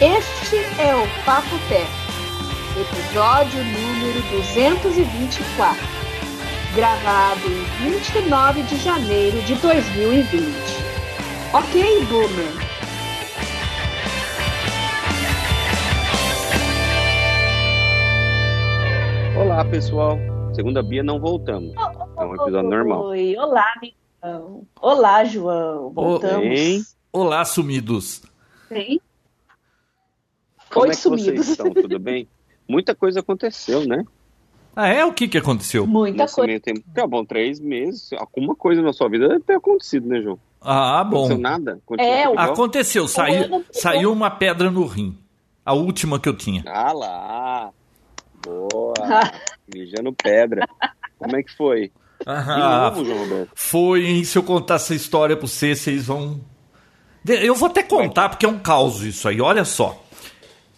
Este é o Papo Tech, episódio número 224, gravado em 29 de janeiro de 2020. Ok, Boomer? Olá, pessoal. Segunda Bia, não voltamos. É um episódio normal. Oi, olá, amigão. Olá, João. Voltamos. Bem, Olá, sumidos. Bem? Como Oi, é que sumidos. vocês estão? Tudo bem? Muita coisa aconteceu, né? Ah, é? O que que aconteceu? Muita Nesse coisa. meio tempo. Tá bom, três meses. Alguma coisa na sua vida deve ter acontecido, né, João? Ah, bom. Aconteceu nada? Continua É, igual? Aconteceu, saiu, saiu uma pedra no rim. A última que eu tinha. Ah lá. Boa. Mijando pedra. Como é que foi? De Ah, novo, João Roberto? foi, hein? Se eu contar essa história pra vocês, vocês vão. Eu vou até contar, porque é um caos isso aí. Olha só.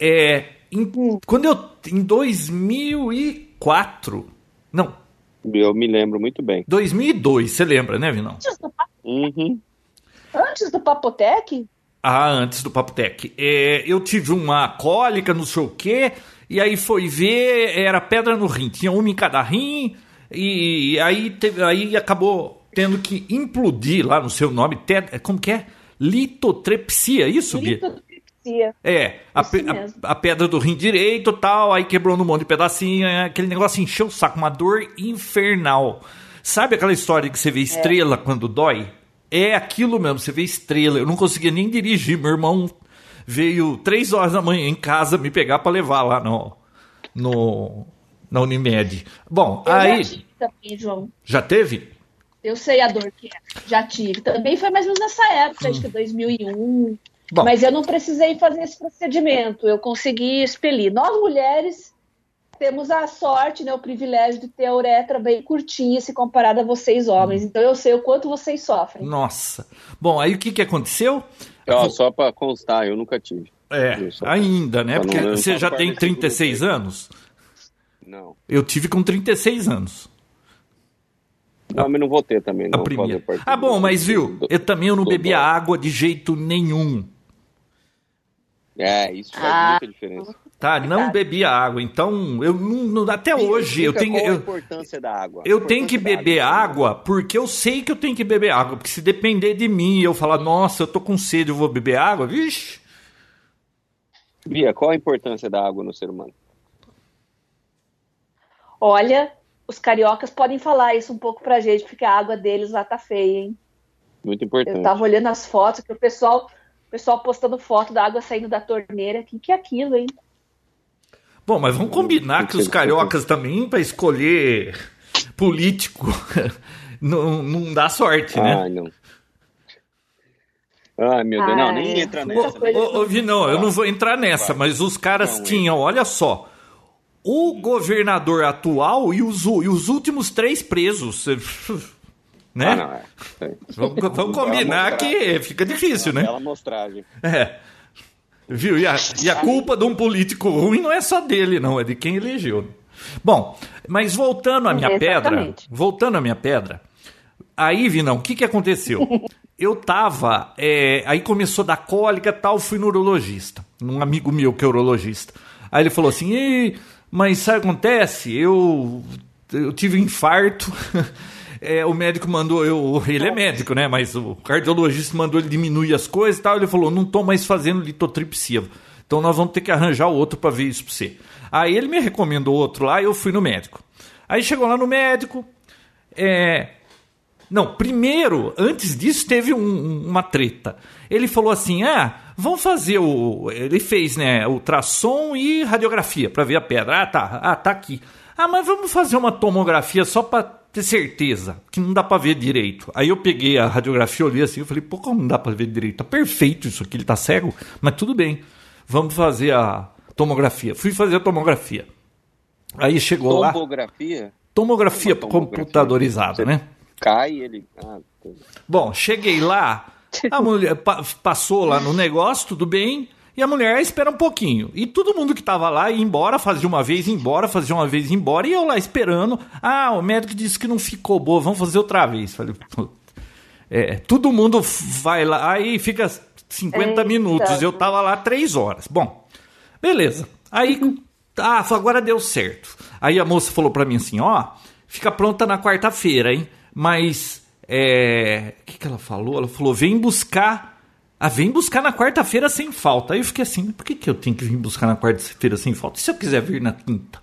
É, em- quando eu. Em 2004. Não, Eu me lembro muito bem. 2002, você lembra, né, Vinão? Antes do, Uhum. antes do Papotec? Ah, antes do Papo Tech. É, eu tive uma cólica, não sei o quê, e aí foi ver, era pedra no rim. Tinha uma em cada rim, e aí, teve, aí acabou tendo que implodir lá no seu nome. te- Como que é? Litotrepsia, é isso, Bia? É, a, a- a pedra do rim direito tal, aí quebrou num monte de pedacinho, é, aquele negócio encheu o saco, uma dor infernal. Sabe aquela história que você vê estrela quando dói? É aquilo mesmo, você vê estrela. Eu não conseguia nem dirigir, meu irmão veio três horas da manhã em casa me pegar pra levar lá no, no na Unimed. Bom, Eu aí já tive também, João. já teve? Eu sei a dor que é. Já tive. Também foi mais ou menos nessa época, acho que 2001. Bom, Mas eu não precisei fazer esse procedimento. Eu consegui expelir. Nós, mulheres, temos a sorte, né, o privilégio de ter a uretra bem curtinha se comparada a vocês, homens. Então eu sei o quanto vocês sofrem. nossa. Bom, aí o que que aconteceu? Ó, só pra constar, eu nunca tive. É, ainda, né? Não Porque você já a tem parte 36 segura. anos. Não. Eu tive com 36 anos. Não, mas não vou ter também. A Não, primeira. fazer parte Ah, bom, mas viu, eu também eu não bebia água de jeito nenhum. É, isso faz Ah. muita diferença. Tá, não bebia água. Então, eu não, não- até hoje eu tenho qual a eu, importância da água. eu tenho que beber água porque eu sei que eu tenho que beber água, porque se depender de mim, e eu falar, nossa, eu tô com sede, eu vou beber água, vixe. Bia, qual a importância da água no ser humano? Olha, os cariocas podem falar isso um pouco pra gente, porque a água deles lá tá feia, hein? Muito Eu importante. tava olhando as fotos, que o pessoal, o pessoal postando foto da água saindo da torneira. O que, que é aquilo, hein? Bom, mas vamos combinar que os cariocas também para escolher político não, não dá sorte, né? Ai, não. Ai, meu Deus. Não, nem entra nessa. coisa- Ô, ô, Vinão, eu não vou entrar nessa, mas os caras Não, tinham, olha só, o governador atual e os, e os últimos três presos. Né? Ah, não, é. Vamos, vamos combinar que fica difícil, né? Bela mostragem. É. Viu? E a, e a culpa de um político ruim não é só dele, não, é de quem elegeu. Bom, mas voltando à minha pedra, Exatamente. voltando à minha pedra, aí, Vinão, o que, que aconteceu? Eu tava, é, aí começou a dar cólica e tal, fui no urologista, um amigo meu que é urologista. Aí ele falou assim, "Ih, mas sabe o que acontece? Eu, eu tive um infarto, É, o médico mandou eu. Ele é médico, né? Mas o cardiologista mandou ele diminuir as coisas e tal. Ele falou: não tô mais fazendo litotripsia. Então nós vamos ter que arranjar outro para ver isso pra você. Aí ele me recomendou outro lá e eu fui no médico. Aí chegou lá no médico. É, não, primeiro, antes disso, teve um- uma treta. Ele falou assim: ah, vamos fazer o. Ele fez, né? Ultrassom e radiografia para ver a pedra. Ah, tá. Ah, tá aqui. Ah, mas vamos fazer uma tomografia só para ter certeza, que não dá para ver direito. Aí eu peguei a radiografia, olhei assim, eu falei, pô, como não dá para ver direito? Tá perfeito isso aqui, ele tá cego, mas tudo bem. Vamos fazer a tomografia. Fui fazer a tomografia. Aí chegou lá. Tomografia? Tomografia tomografia. computadorizada, Você- né? Cai ele. Ah. Bom, cheguei lá, a mulher pa- passou lá no negócio, tudo bem, e a mulher "Ah, espera um pouquinho. E todo mundo que tava lá ia embora, fazia uma vez ia embora, fazia uma vez ia embora, e eu lá esperando. Ah, o médico disse que não ficou boa, vamos fazer outra vez. Falei, "Pô, é, todo mundo vai lá, aí fica 50 Eita. minutos. Eu tava lá três horas. Bom, beleza. Aí, ah, agora deu certo. Aí a moça falou pra mim assim: ó, fica pronta na quarta-feira, hein? Mas, é. O que, que ela falou? Ela falou: vem buscar. Ah, vem buscar na quarta-feira sem falta. Aí eu fiquei assim: por que, que eu tenho que vir buscar na quarta-feira sem falta? E se eu quiser vir na quinta?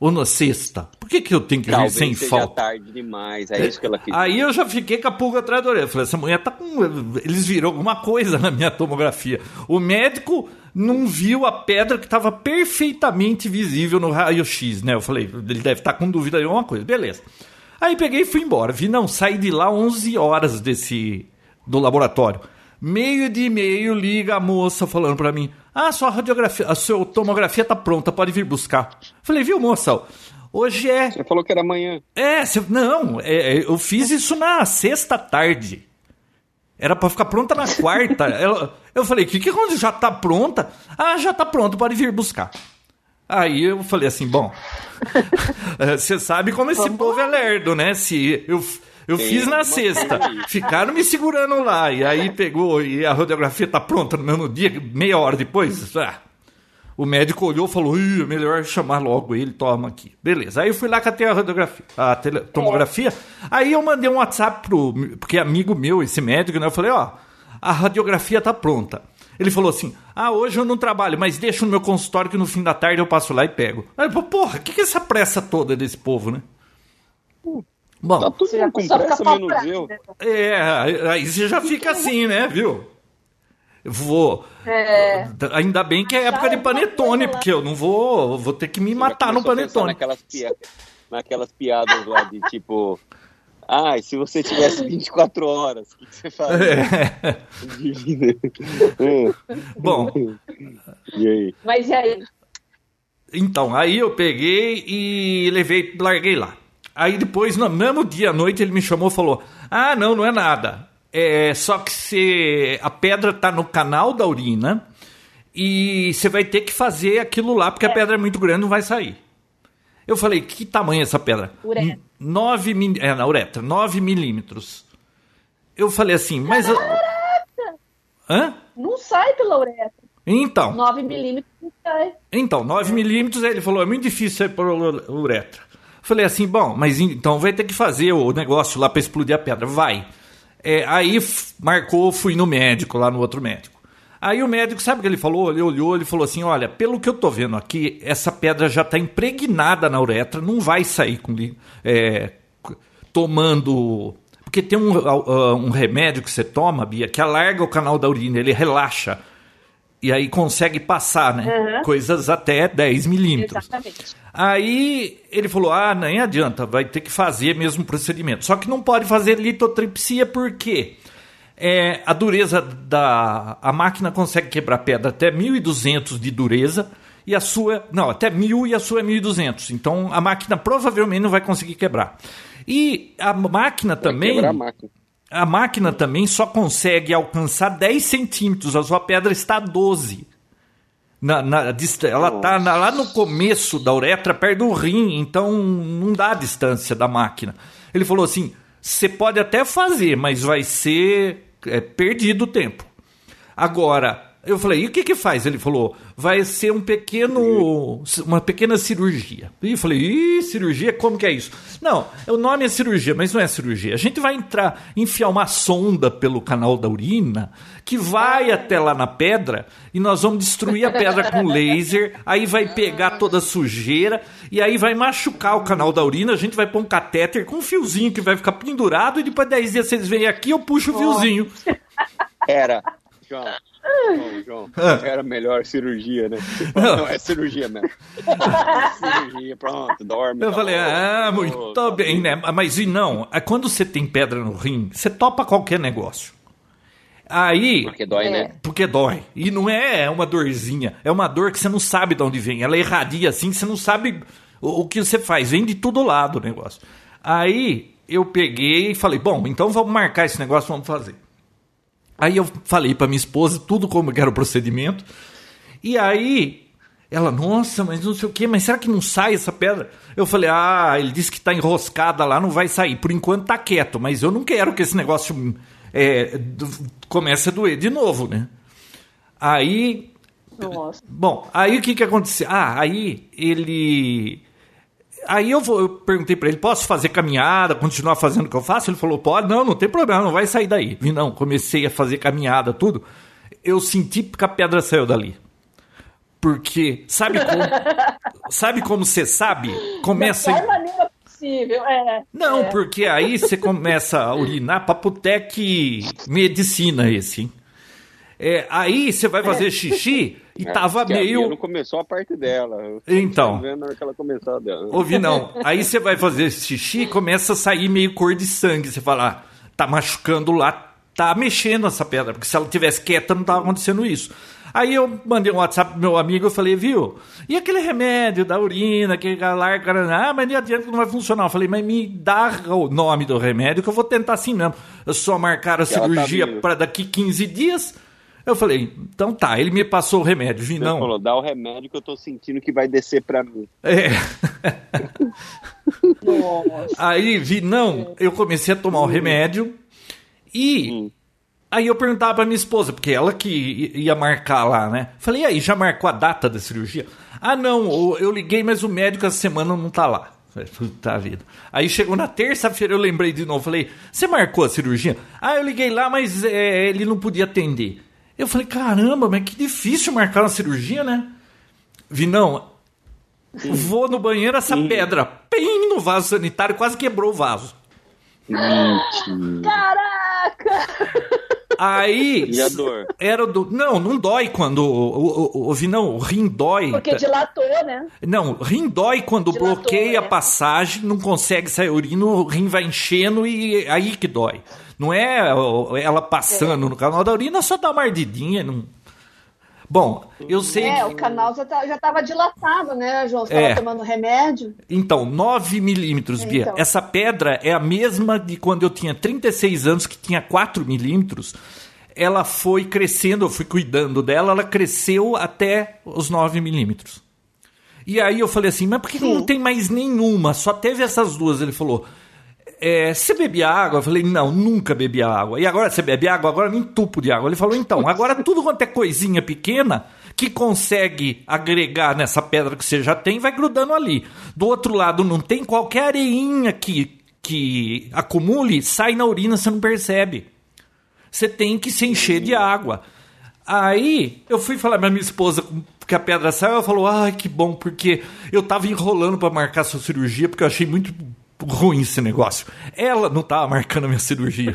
Ou na sexta? Por que, que eu tenho que vir Talvez sem seja falta? tarde demais. É isso que ela quis. Aí eu já fiquei com a pulga atrás da orelha. Falei, essa mulher tá com. Eles viram alguma coisa na minha tomografia. O médico não viu a pedra que estava perfeitamente visível no raio-x, né? Eu falei, ele deve estar com dúvida de alguma coisa. Beleza. Aí peguei e fui embora. Vi, não, saí de lá 11 horas desse. do laboratório. Meio de meio liga a moça falando pra mim: Ah, sua radiografia, a sua tomografia tá pronta, pode vir buscar. Falei, viu, moça? Hoje é Você falou que era amanhã. é, cê- não, é, é, eu fiz isso na sexta tarde. Era pra ficar pronta na quarta. Ela- eu falei, que que quando já tá pronta? Ah, já tá pronto, pode vir buscar. Aí eu falei assim, bom, você sabe como esse povo é lerdo, né? Se eu, eu Tem fiz na sexta, coisa ficaram me segurando lá, e aí pegou, e a radiografia tá pronta no mesmo dia, meia hora depois. Ah, o médico olhou e falou: Ih, é melhor chamar logo ele, toma aqui. Beleza. Aí eu fui lá catei a radiografia, a tele- tomografia. Aí eu mandei um WhatsApp pro. Porque é amigo meu, esse médico, né? Eu falei, ó, a radiografia tá pronta. Ele falou assim: Ah, hoje eu não trabalho, mas deixa no meu consultório que no fim da tarde eu passo lá e pego. Aí, porra, o que, que é essa pressa toda desse povo, né? Bom, Tá Você já com pressa, menos eu. né? é, aí você já fica assim, né, viu? Eu vou. É. Ainda bem que é época de alguma panetone, porque eu não vou. Vou ter que me matar no panetone. Naquelas, pia- naquelas piadas lá de tipo. Ah, se você tivesse 24 horas, o que, que você faria? É. É. Bom, E aí? Mas e aí? então, aí eu peguei e levei, larguei lá. Aí depois, no mesmo dia à noite, ele me chamou e falou: Ah, não, não é nada. É só que você, a pedra tá no canal da urina e você vai ter que fazer aquilo lá, porque a pedra é muito grande, não vai sair. Eu falei, que tamanho é essa pedra? Uretra. 9 min... É, na uretra, 9 milímetros. Eu falei assim, mas. Hã? Não sai pela uretra. Então. 9 milímetros não sai. Então, 9 milímetros, ele falou, é muito difícil sair por uretra. Falei assim, bom, mas então vai ter que fazer o negócio lá para explodir a pedra. Vai. É, aí marcou, fui no médico, lá no outro médico. Aí o médico, sabe o que ele falou? Ele olhou, ele falou assim, olha, pelo que eu tô vendo aqui, essa pedra já está impregnada na uretra, não vai sair com é, tomando... Porque tem um, ah, um remédio que você toma, Bia, que alarga o canal da urina, ele relaxa. E aí consegue passar, né? Uhum. Coisas até 10 milímetros. Exatamente. Aí ele falou: ah, nem adianta, vai ter que fazer mesmo o procedimento. Só que não pode fazer litotripsia porque é, a dureza da. A máquina consegue quebrar pedra até 1.200 de dureza e a sua. Não, até 1.000 e a sua é 1.200. Então a máquina provavelmente não vai conseguir quebrar. E a máquina Vai também quebrar a máquina. A máquina também só consegue alcançar 10 centímetros, a sua pedra está a 12. Na, na, ela está lá no começo da uretra, perto do rim, então não dá a distância da máquina. Ele falou assim: você pode até fazer, mas vai ser é, perdido o tempo. Agora, eu falei, e o que que faz? Ele falou, vai ser um pequeno, uma pequena cirurgia. E eu falei, ih, cirurgia, como que é isso? Não, o nome é cirurgia, mas não é cirurgia. A gente vai entrar, enfiar uma sonda pelo canal da urina, que vai até lá na pedra, e nós vamos destruir a pedra com laser, aí vai pegar toda a sujeira, e aí vai machucar o canal da urina, a gente vai pôr um catéter com um fiozinho que vai ficar pendurado, e depois de 10 dias vocês vêm aqui, eu puxo o fiozinho. Era. João. João, João, era melhor cirurgia, né? Não. Não, é cirurgia mesmo. cirurgia, pronto, dorme. Eu tá falei, bom. ah, Tá muito bem, né? Mas e não, é quando você tem pedra no rim, você topa qualquer negócio. Aí, Porque dói, É. né? porque dói. E não é uma dorzinha, é uma dor que você não sabe de onde vem. Ela irradia assim, você não sabe o, o que você faz. Vem de todo lado o negócio. Aí eu peguei e falei, bom, então vamos marcar esse negócio, vamos fazer. Aí eu falei pra minha esposa tudo como que era o procedimento. E aí ela, nossa, mas não sei o que, mas será que não sai essa pedra? Eu falei, ah, ele disse que tá enroscada lá, não vai sair. Por enquanto tá quieto, mas eu não quero que esse negócio é, começa a doer de novo, né? Aí Nossa. Bom, aí o que que aconteceu? Ah, aí ele. Aí eu, vou, eu perguntei pra ele: posso fazer caminhada, continuar fazendo o que eu faço? Ele falou: pode, não, não tem problema, não vai sair daí. Vi, não, comecei a fazer caminhada, tudo. Eu senti que a pedra saiu dali. Porque, sabe como. sabe como você sabe? Começa. Da maneira possível, é. Não, é. porque aí você começa a urinar papotec medicina esse, hein? É, aí você vai fazer xixi e É, tava meio. não começou a parte dela. Então. vendo na hora que ela começou a dela. Ouvi não. Aí você vai fazer xixi e começa a sair meio cor de sangue. Você fala, ah, tá machucando lá, tá mexendo essa pedra. Porque se ela tivesse quieta, não tava acontecendo isso. Aí eu mandei um WhatsApp pro meu amigo, eu falei, viu? E aquele remédio da urina, que larga, ah, mas não adianta que não vai funcionar. Eu falei, mas me dá o nome do remédio que eu vou tentar assim mesmo. Eu só marcar a tá cirurgia meio- para daqui 15 dias. Eu falei, então tá, ele me passou o remédio, vi não. falou, dá o remédio que eu tô sentindo que vai descer pra mim. É. Nossa. Aí vi, não, eu comecei a tomar o remédio e Hum. aí eu perguntava pra minha esposa, porque ela que i- ia marcar lá, né? Falei, e aí, já marcou a data da cirurgia? Ah, não, eu liguei, mas o médico essa semana não tá lá. Falei, Puta vida. Aí chegou na terça-feira, eu lembrei de novo. Falei, você marcou a cirurgia? Ah, eu liguei lá, mas é, ele não podia atender. Eu falei, caramba, mas que difícil marcar uma cirurgia, né? Vi, não, vou no banheiro, essa pedra, pim, no vaso sanitário, quase quebrou o vaso. Caraca! Aí. E a dor? Era do. Não, não dói quando. O, o, o, não, o rim dói. Porque dilatou, né? Não, rim dói quando Dilatou, bloqueia a é. passagem, não consegue sair urina, o rim vai enchendo e aí que dói. Não é ela passando no canal da urina, só dá uma ardidinha. Não... Bom, eu sei É, que. o canal já, tá, já tava dilatado, né, João? Você tava É. tomando remédio. Então, 9 milímetros, Bia. Então. Essa pedra é a mesma de quando eu tinha 36 anos, que tinha 4 milímetros. Ela foi crescendo, eu fui cuidando dela, ela cresceu até os 9 milímetros. E aí eu falei assim, mas por que que não Sim. tem mais nenhuma? Só teve essas duas. Ele falou, é, você bebia água? Eu falei, não, nunca bebi água. E agora você bebe água? Agora me entupo de água. Ele falou, então, agora tudo quanto é coisinha pequena que consegue agregar nessa pedra que você já tem, vai grudando ali. Do outro lado não tem qualquer areinha que, que acumule, sai na urina, você não percebe. Você tem que se encher de água. Aí eu fui falar pra minha esposa que a pedra saiu, ela falou: "Ai, que bom, porque eu tava enrolando pra marcar sua cirurgia porque eu achei muito ruim esse negócio". Ela não tava marcando a minha cirurgia.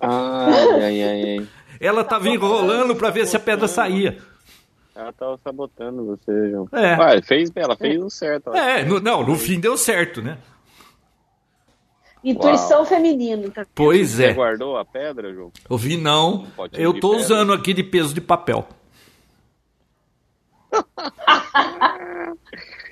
Ai, ai, ai, ai. Ela tava enrolando pra ver se a pedra saía. Ela tava sabotando você, João. É. Ué, fez, ela fez o certo. É, no- não, no fim deu certo, né? Intuição feminina. Tá? Pois Você é. guardou a pedra, João? Eu vi não. Potinho Eu tô pedra. usando aqui de peso de papel.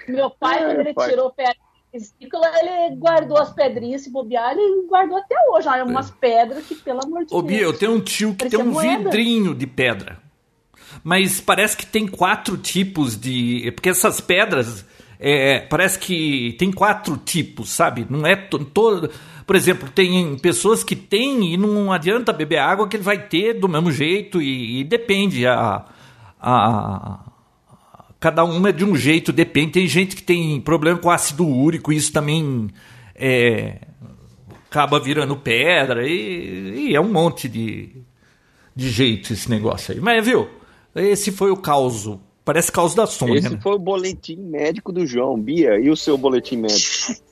Meu pai, quando ele pai. tirou pedra vesícula, ele guardou as pedrinhas, se bobear, ele guardou até hoje. Olha, umas pedras que, pelo amor de Ô, Deus. Bia, eu tenho um tio que tem um moeda. vidrinho de pedra. Mas parece que tem quatro tipos de. Porque essas pedras. é, parece que tem quatro tipos, sabe? Não é to- todo. Por exemplo, tem pessoas que têm e não adianta beber água que ele vai ter do mesmo jeito e, e depende. A, a, cada uma é de um jeito, depende. Tem gente que tem problema com ácido úrico, isso também é, acaba virando pedra e, e é um monte de, de jeito esse negócio aí. Mas viu, esse foi o caos. Parece caos da Sônia, Esse né? foi o boletim médico do João. Bia, e o seu boletim médico?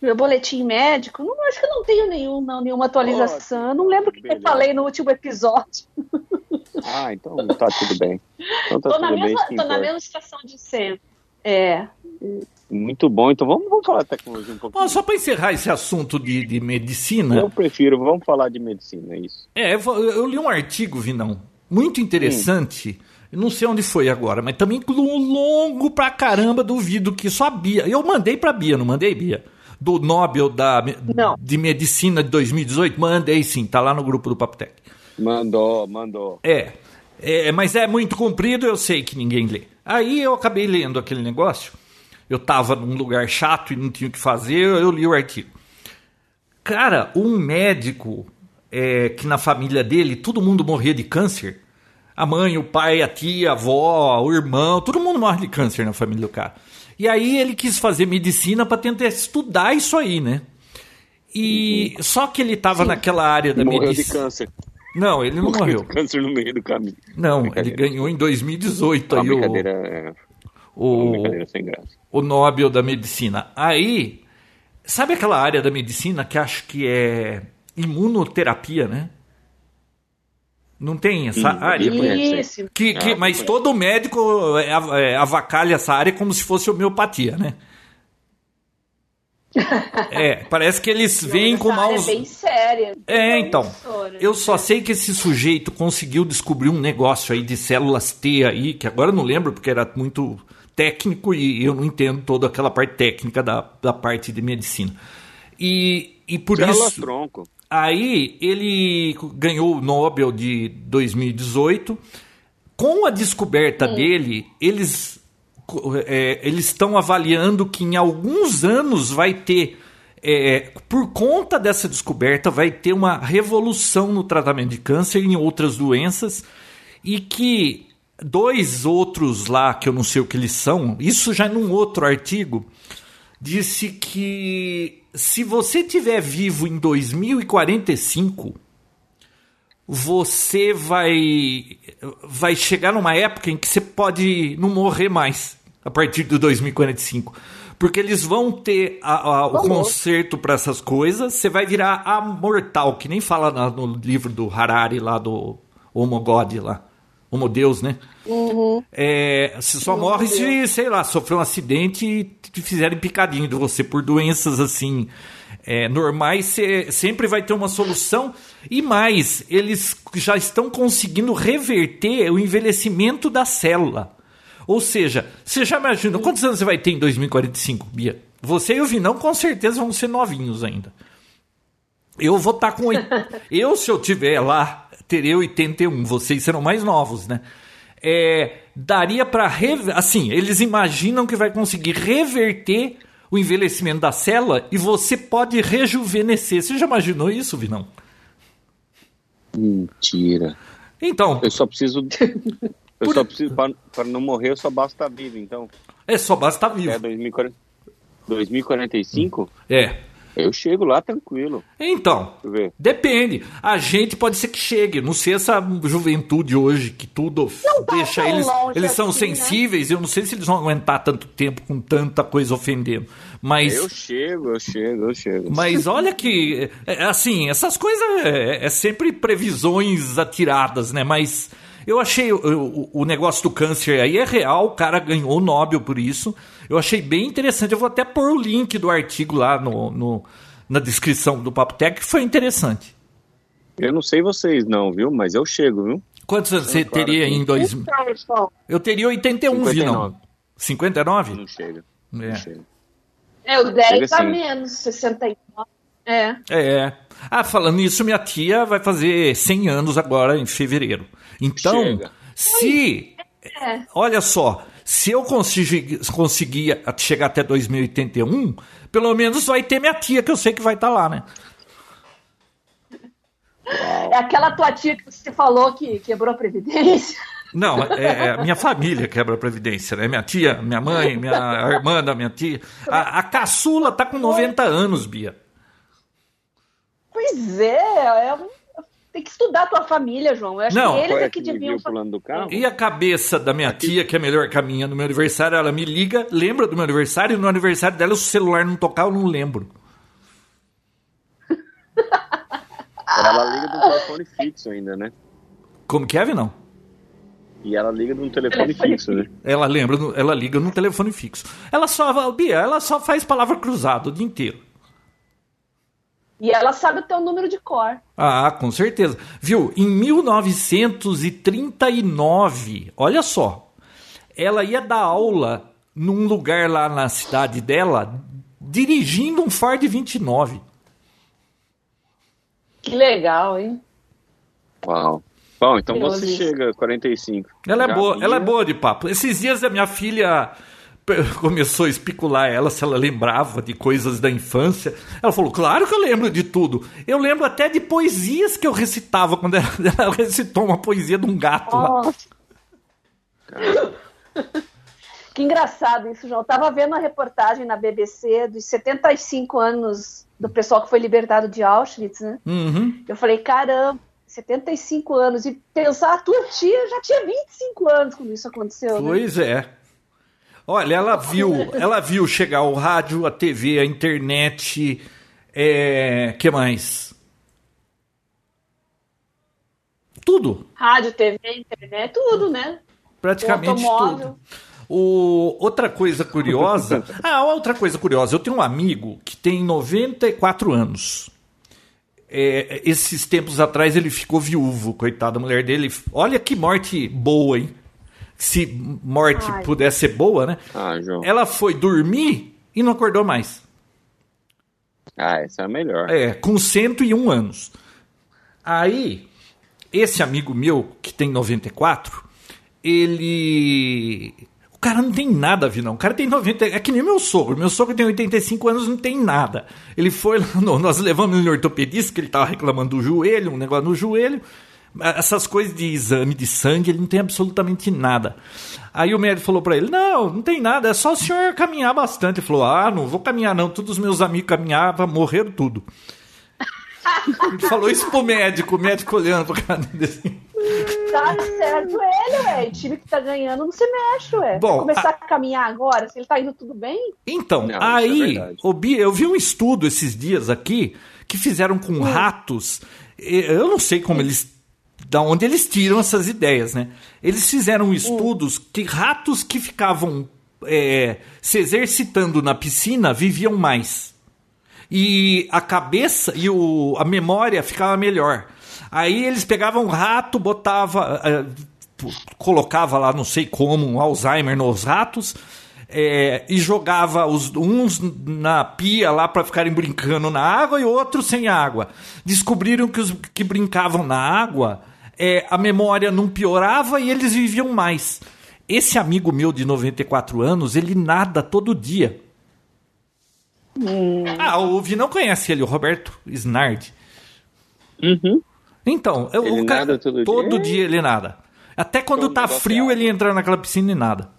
Meu boletim médico, não acho que eu não tenho nenhum, não, nenhuma atualização. Eu não lembro o que eu falei no último episódio. Ah, então tá tudo bem. Então tá tô na, bem. mesma, tô na mesma situação de sempre. É. Muito bom. Então vamos, vamos falar de tecnologia um pouquinho. Bom, só para encerrar esse assunto de, de medicina, Eu prefiro, vamos falar de medicina, é isso. É, eu, eu li um artigo, Vinão, muito interessante. Não sei onde foi agora, mas também longo pra caramba, duvido que só a Bia. Eu mandei pra Bia, não mandei, Bia? Do Nobel da, Não. de Medicina de 2018? Mandei sim, tá lá no grupo do Papotec. Mandou, mandou. É, é, mas é muito comprido, eu sei que ninguém lê. Aí eu acabei lendo aquele negócio. Eu tava num lugar chato e não tinha o que fazer, eu li o artigo. Cara, um médico é, que na família dele todo mundo morria de câncer. A mãe, o pai, a tia, a avó, o irmão, todo mundo morre de câncer na família do cara. E aí ele quis fazer medicina para tentar estudar isso aí, né? E só que ele estava naquela área da Morreu medicina. de câncer. Não, ele não morreu. câncer no meio do caminho. Não, ele ganhou em 2018 Uma aí brincadeira, é, o, brincadeira sem graça. o Nobel da Medicina. Aí, sabe aquela área da medicina que acho que é imunoterapia, né? Não tem essa Hum, área? Que, que- Ah, mas todo médico é, é, avacalha essa área como se fosse homeopatia, né? É, parece que eles vêm com área maus. É bem séria. É, então. Eu só sei que esse sujeito conseguiu descobrir um negócio aí de células T aí, que agora eu não lembro porque era muito técnico e eu não entendo toda aquela parte técnica da, da parte de medicina. E, e por Célula isso. tronco. Aí ele ganhou o Nobel de 2018. Com a descoberta dele, eles é, eles estão avaliando que em alguns anos vai ter, é, por conta dessa descoberta, vai ter uma revolução no tratamento de câncer e em outras doenças e que dois outros lá, que eu não sei o que eles são, isso já num outro artigo, disse que se você tiver vivo em 2045, você vai vai chegar numa época em que você pode não morrer mais a partir de 2045. Porque eles vão ter a- a- o conserto para essas coisas, você vai virar amortal, que nem fala na- no livro do Harari lá do Homo God lá. Homo Deus, né? É, você só Homo morre se, sei lá, sofreu um acidente e te fizerem picadinho de você por doenças assim é, normais, você sempre vai ter uma solução. E mais, eles já estão conseguindo reverter o envelhecimento da célula. Ou seja, você já imagina quantos anos você vai ter em 2045, Bia? Você e o Vinão com certeza vão ser novinhos ainda. Eu vou estar com. oit- eu, se eu tiver lá, terei 81. Vocês serão mais novos, né? É, daria para. Assim, eles imaginam que vai conseguir reverter o envelhecimento da célula e você pode rejuvenescer. Você já imaginou isso, Vinão? Mentira. Então, Eu só preciso. Eu Por- só preciso. Para não morrer, eu só basta estar vivo, então. é só basta estar É vivo. 2040, 2045, É. eu chego lá tranquilo. Então, Deixa eu ver. Depende. A gente pode ser que chegue. Não sei essa juventude hoje que tudo tá deixa eles. longe Eles são assim, né? sensíveis. Eu não sei se eles vão aguentar tanto tempo com tanta coisa ofendendo. Mas. Eu chego, eu chego, eu chego. Mas olha que, é, assim, essas coisas é, é sempre previsões atiradas, né? Mas eu achei o, o- o negócio do câncer aí é real, o cara ganhou o Nobel por isso. Eu achei bem interessante. Eu vou até pôr o link do artigo lá no, no- na descrição do Papo Tech, que foi interessante. Eu não sei vocês não, viu? Mas eu chego, viu? Quantos anos você claro teria em dois... Então, Eu teria 81, vi não. 59. 59? Não chega. É. Não chega. É, o 10 Chega a assim. menos, 69. É. É. Ah, falando nisso, minha tia vai fazer 100 anos agora em fevereiro. Então, Chega. se. É. Olha só, se eu conseguir, conseguir chegar até 2081, pelo menos vai ter minha tia, que eu sei que vai estar lá, né? É aquela tua tia que você falou que quebrou a Previdência. Não, é, é a minha família quebra a Previdência, né? Minha tia, minha mãe, minha irmã da minha tia. A, a caçula tá com 90 anos, Bia. Pois é, é um- tem que estudar a tua família, João. Eu acho Não, que eles é é que deviam do? E a cabeça da minha tia, que é melhor que a minha, no meu aniversário, ela me liga, lembra do meu aniversário, e no aniversário dela, o celular não tocar, eu não lembro. Ela liga de um telefone fixo ainda, né? Como que é, não? E ela liga de um telefone fixo, né? Ela lembra, ela liga no telefone fixo. Ela só, Bia, ela só faz palavra cruzada o dia inteiro. E ela sabe o teu número de cor. Ah, com certeza. Viu? Em 1939, olha só, ela ia dar aula num lugar lá na cidade dela, dirigindo um Ford 29. Que legal, hein? Uau. Bom, então você chega 45. Ela é boa, ela é boa de papo. Esses dias a minha filha começou a especular ela se ela lembrava de coisas da infância. Ela falou: Claro que eu lembro de tudo. Eu lembro até de poesias que eu recitava quando ela, ela recitou uma poesia de um gato lá. Que engraçado isso, João. Eu tava vendo a reportagem na BBC dos 75 anos do pessoal que foi libertado de Auschwitz, né? Uhum. Eu falei, caramba, 75 anos. E pensar, a tua tia já tinha 25 anos quando isso aconteceu, né? Pois é. Olha, ela viu, ela viu chegar o rádio, a TV, a internet, é, que mais? Tudo, Rádio, TV, internet, tudo, né? praticamente tudo. O, outra coisa curiosa. ah, outra coisa curiosa. Eu tenho um amigo que tem 94 anos. É, esses tempos atrás ele ficou viúvo, coitado. A mulher dele. Olha que morte boa, hein? Se morte Ai. pudesse ser boa, né? Ah, João. Ela foi dormir e não acordou mais. Ah, essa é a melhor. É, com 101 anos. Aí, esse amigo meu, que tem 94, ele. O cara não tem nada, Vinão. O cara tem 90. É que nem meu sogro. Meu sogro tem 85 anos não tem nada. Ele foi lá. no- nós levamos ele no ortopedista, que ele tava reclamando do joelho, um negócio no joelho. Essas coisas de exame de sangue, ele não tem absolutamente nada. Aí o médico falou pra ele: Não, não tem nada, é só o senhor caminhar bastante. Ele falou: Ah, não vou caminhar, não. Todos os meus amigos caminhavam, morreram tudo. Ele falou isso pro médico, o médico olhando pro cara dele assim. Tá certo ele, ué. O time que tá ganhando não se mexe, ué. Bom, Vai começar a... caminhar agora, se ele tá indo tudo bem. Então, Não, é aí, verdade. ô Bia, eu vi um estudo esses dias aqui que fizeram com ratos. e- Eu não sei como eles. Da onde eles tiram essas ideias, né? Eles fizeram estudos que ratos que ficavam é, se exercitando na piscina viviam mais. E a cabeça e o, a memória ficava melhor. Aí eles pegavam um rato, botava, p- colocava lá não sei como um Alzheimer nos ratos eh, e jogava os uns na pia lá para ficarem brincando na água e outros sem água. Descobriram que os que brincavam na água eh, a memória não piorava e eles viviam mais. Esse amigo meu de 94 anos, ele nada todo dia. Ah, o Vi não conhece ele, o Roberto Snard. Uhum. Então, Ele o cara, nada todo dia? ele nada. Até quando tá frio, é ele entra naquela piscina e nada.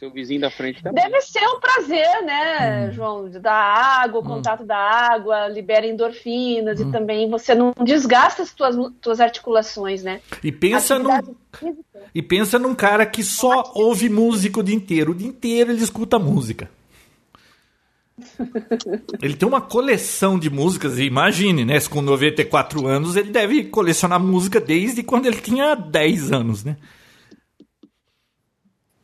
Seu vizinho da frente também. Deve ser um prazer, né, Hum. João? dar água, o contato da água, libera endorfinas Hum. e também você não desgasta as tuas, tuas articulações, né? E pensa num, física. e pensa num cara que só ouve música o dia inteiro. O dia inteiro ele escuta música. Ele tem uma coleção de músicas, e imagine, né? se Com 94 anos, ele deve colecionar música desde quando ele tinha 10 anos, né?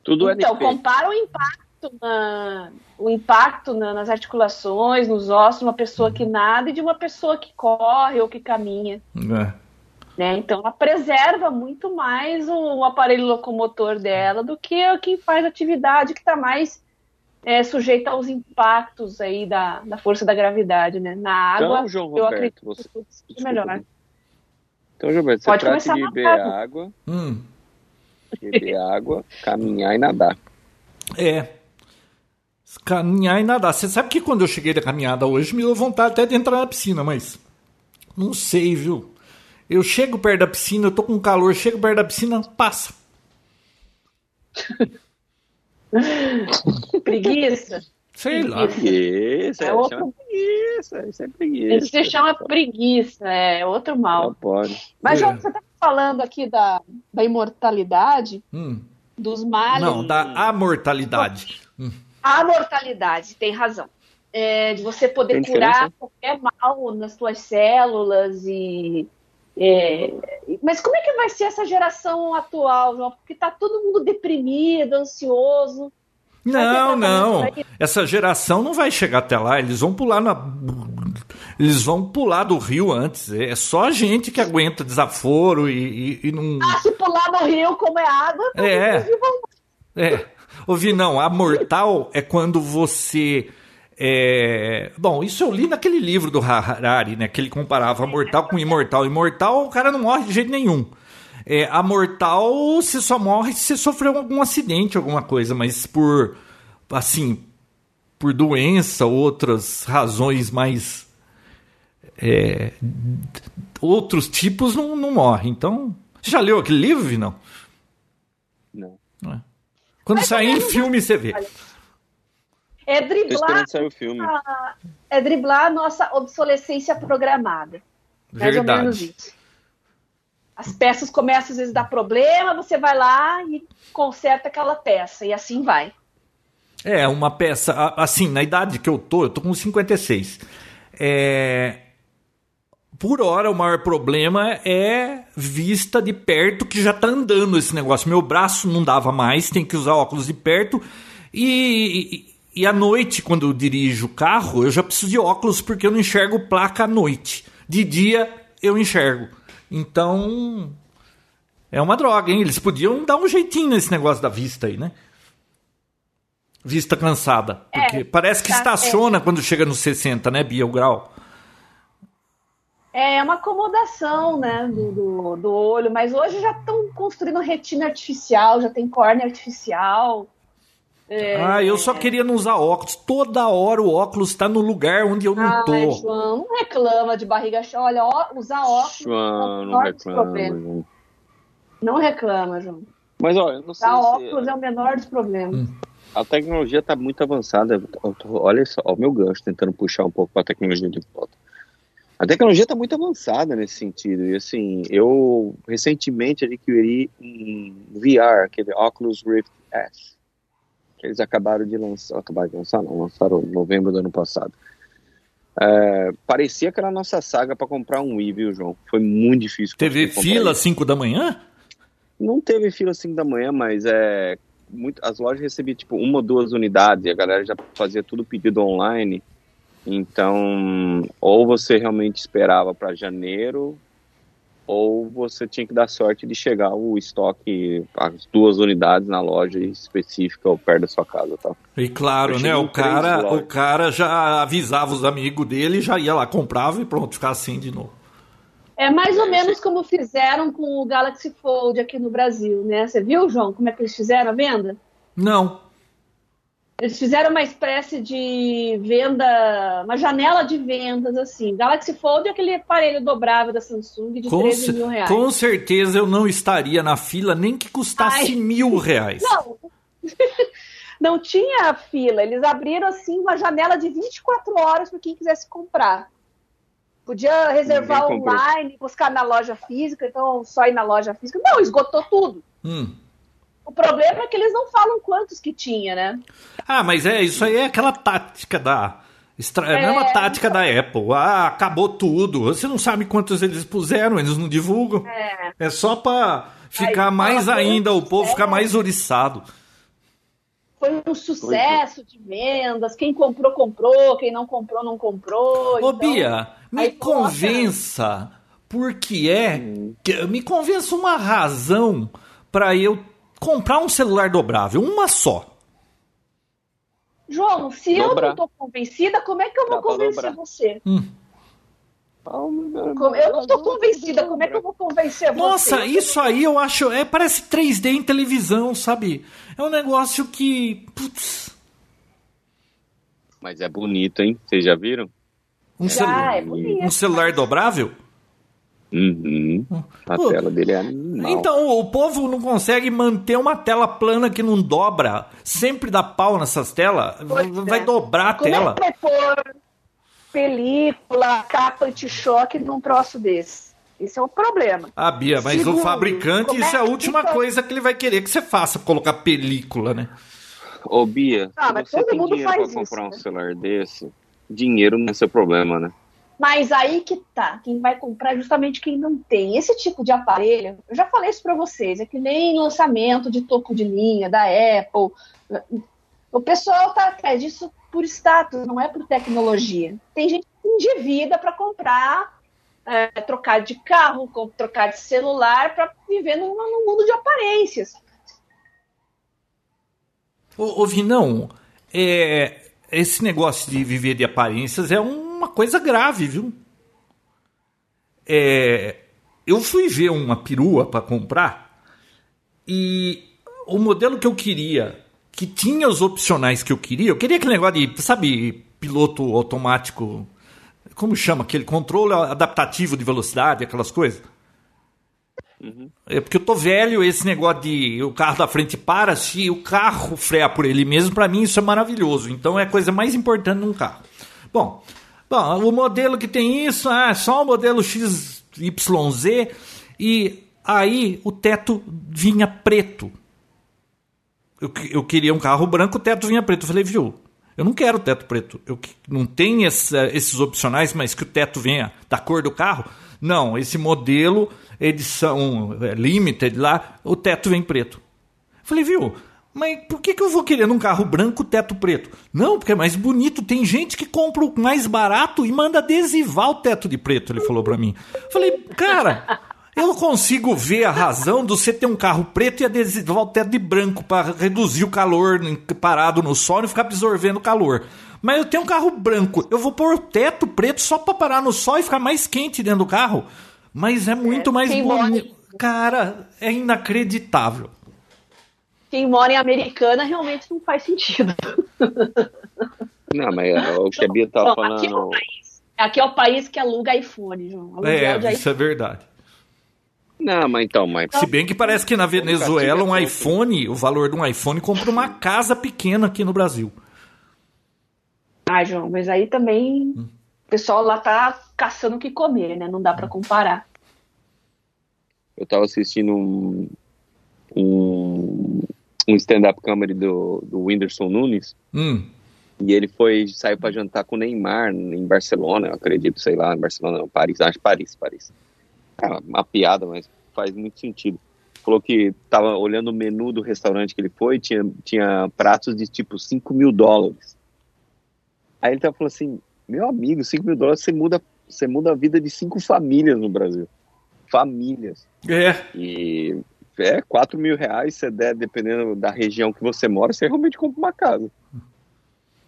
Tudo é Então, LP. compara o impacto, na- o impacto na- nas articulações, nos ossos, de uma pessoa que nada e de uma pessoa que corre ou que caminha. É. Né? Então, ela preserva muito mais o, o aparelho locomotor dela do que quem faz atividade que está mais é, sujeita aos impactos aí da, da força da gravidade. Né? Na água, Então, João eu Roberto, acredito você- que Desculpa, melhor. Então, Gilberto, você Pode trata começar de a beber matar. água, Hum, beber água, caminhar e nadar. é. Caminhar e nadar. Você sabe que quando eu cheguei da caminhada hoje, me deu vontade até de entrar na piscina, mas não sei, viu? Eu chego perto da piscina, eu tô com calor, chego perto da piscina, passa. Preguiça. Sei lá. Preguiça, É é outro- chama preguiça, isso é Isso preguiça. se chama preguiça, é outro Não mal. pode. Mas, É. João, você está falando aqui da, da imortalidade, Hum, dos males. não, da amortalidade. A mortalidade, tem razão. É, de você poder Tem curar diferença? qualquer mal nas suas células e. é, mas como é que vai ser essa geração atual, João? Porque tá todo mundo deprimido, ansioso. Não, não. Essa geração não vai chegar até lá. Eles vão pular na. Eles vão pular do rio antes. É só a gente que aguenta desaforo e, e- e não. Ah, se pular no rio, como é água, É. vão- É. Ouvi, não. A mortal é quando você. é, Bom, isso eu li naquele livro do Harari, né? Que ele comparava mortal com imortal. Imortal, o cara não morre de jeito nenhum. É, a mortal você só morre se você sofreu algum acidente, alguma coisa, mas por assim, por doença, outras razões mais é, outros tipos não, não morre. Então, você já leu aquele livro, Vinão? Não. É. Quando Mas sair em eu- filme, você vê. É driblar, a, é driblar a nossa obsolescência programada. Mais ou menos Verdade. isso. As peças começam às vezes a dar problema, você vai lá e conserta aquela peça, e assim vai. É, uma peça, assim, na idade que eu tô, eu tô com 56. É, por hora, o maior problema é vista de perto, que já tá andando esse negócio. Meu braço não dava mais, tem que usar óculos de perto. E, e, e à noite, quando eu dirijo o carro, eu já preciso de óculos porque eu não enxergo placa à noite. De dia, eu enxergo. Então, é uma droga, hein? Eles podiam dar um jeitinho nesse negócio da vista aí, né? Vista cansada. Porque É, parece que tá- estaciona quando chega nos 60, né, Bia, o grau? É uma acomodação, né, do, do, do olho, mas hoje já estão construindo retina artificial, já tem córnea artificial. É, Ah, eu só queria não usar óculos. Toda hora o óculos está no lugar onde eu não Ai, tô. João, não reclama de barriga cheia. Olha, ó, usar óculos é João, não menor dos reclama. João. Não reclama, João. Mas olha, não sei Usar se óculos é o menor dos problemas. Hum. a tecnologia está muito avançada. Olha só, ó, o meu gancho tentando puxar um pouco para a tecnologia de volta. A tecnologia está muito avançada nesse sentido. E assim, eu recentemente adquiri um VR, aquele Oculus Rift S, que eles acabaram de lançar. Acabaram de lançar, não, lançaram em novembro do ano passado. É, parecia aquela nossa saga para comprar um Wii, viu, João? Foi muito difícil. Teve fila às 5 da manhã? Não teve fila 5 da manhã, mas é muito, as lojas recebiam tipo uma ou duas unidades e a galera já fazia tudo pedido online. Então, ou você realmente esperava para janeiro, ou você tinha que dar sorte de chegar o estoque, as duas unidades na loja específica ou perto da sua casa, tá? E claro, né? O cara, lojas. o cara já avisava os amigos dele, já ia lá, comprava e pronto, ficava assim de novo. É mais ou É, menos como fizeram com o Galaxy Fold aqui no Brasil, né? Você viu, João, como é que eles fizeram a venda? Não. Eles fizeram uma espécie de venda, uma janela de vendas, assim. Galaxy Fold é aquele aparelho dobrável da Samsung de Com, 13 ce- mil reais. com certeza eu não estaria na fila nem que custasse Ai. mil reais. Não. Não tinha fila. Eles abriram, assim, uma janela de 24 horas para quem quisesse comprar. Podia reservar online, buscar na loja física, então só ir na loja física. Não, esgotou tudo. Hum. O problema é que eles não falam quantos que tinha, né? Ah, mas é, isso aí é aquela tática da. Extra... É a É. mesma tática da Apple. Ah, acabou tudo. Você não sabe quantos eles puseram, eles não divulgam. É. É só pra ficar Aí mais ainda, o "Putz, povo é." ficar mais oriçado. Foi um sucesso de vendas. Quem comprou, comprou. Quem não comprou, não comprou. Ô, Então, Bia, me aí coloca- convença por que é. que- Me convença uma razão pra eu comprar um celular dobrável. Uma só. João, se eu Dobrar. não tô convencida, como é que eu vou Dá convencer você? Hum. Eu não tô convencida, como é que eu vou convencer você? Nossa, isso aí eu acho. É, parece 3D em televisão, sabe? É um negócio que. Putz, Mas é bonito, hein? Vocês já viram? um, Já, celu- é bonito. um celular dobrável? Uhum. A Pô, tela dele é animal. Então, o povo não consegue manter uma tela plana que não dobra. Sempre dá pau nessas telas. Pois Vai é. dobrar a Como tela. é que pôr película, capa anti-choque num troço desse? Esse é o problema. Ah, Bia, mas Segundo, o fabricante, é isso é a última fica- coisa que ele vai querer que você faça, colocar película, né? Ô, Bia, Ah, se mas você todo tem mundo dinheiro pra faz isso, comprar um né? celular desse, dinheiro não é seu problema, né? Mas aí que tá, quem vai comprar é justamente quem não tem. Esse tipo de aparelho, eu já falei isso pra vocês, é que nem lançamento de topo de linha da Apple. O pessoal tá atrás disso por status, não é por tecnologia. Tem gente que endivida para comprar, é, trocar de carro, trocar de celular para viver num, num mundo de aparências. Ô, ô Vinão, é, esse negócio de viver de aparências é uma coisa grave, viu? É, eu fui ver uma perua para comprar e o modelo que eu queria, que tinha os opcionais que eu queria, eu queria aquele negócio de, sabe, piloto automático, como chama? Aquele controle adaptativo de velocidade, aquelas coisas. Uhum. É porque eu tô velho, esse negócio de o carro da frente para, se o carro frear por ele mesmo, para mim isso é maravilhoso. Então é a coisa mais importante num carro. Bom, bom o modelo que tem isso, ah, só o modelo XYZ e aí o teto vinha preto. Eu, eu queria um carro branco, o teto vinha preto. Eu falei, viu, eu não quero teto preto. Eu não tem essa, esses opcionais, mas que o teto venha da cor do carro. Não, esse modelo, edição é, limited lá, o teto vem preto. Falei, viu? Mas por que, que eu vou querer num carro branco teto preto? Não, porque é mais bonito. Tem gente que compra o mais barato e manda adesivar o teto de preto, ele falou para mim. Falei, cara, eu consigo ver a razão de você ter um carro preto e adesivar o teto de branco para reduzir o calor parado no sol e ficar absorvendo calor. Mas eu tenho um carro branco, eu vou pôr o teto preto só para parar no sol e ficar mais quente dentro do carro. Mas é muito é, mais bonito. Cara, é inacreditável. Quem mora em Americana realmente não faz sentido. Não, mas é o que a Bia tá falando. Aqui é, o país, aqui é o país que aluga iPhone, João. É, isso é verdade. Não, mas então, mas. Se bem que parece que na Venezuela um iPhone, o valor de um iPhone compra uma casa pequena aqui no Brasil. Ah, João, mas aí também hum. o pessoal lá tá caçando o que comer, né? Não dá para comparar. Eu tava assistindo um, um, um stand-up comedy do, do Whindersson Nunes. Hum. E ele foi, saiu para jantar com o Neymar em Barcelona, eu acredito, sei lá, em Barcelona, não, Paris, acho Paris, Paris. É uma piada, mas faz muito sentido. Falou que tava olhando o menu do restaurante que ele foi, tinha, tinha pratos de tipo 5 mil dólares. Aí ele tá falando assim, meu amigo, 5 mil dólares você muda, você muda a vida de cinco famílias no Brasil. Famílias. É. E é 4 mil reais, você der, dependendo da região que você mora, você realmente compra uma casa.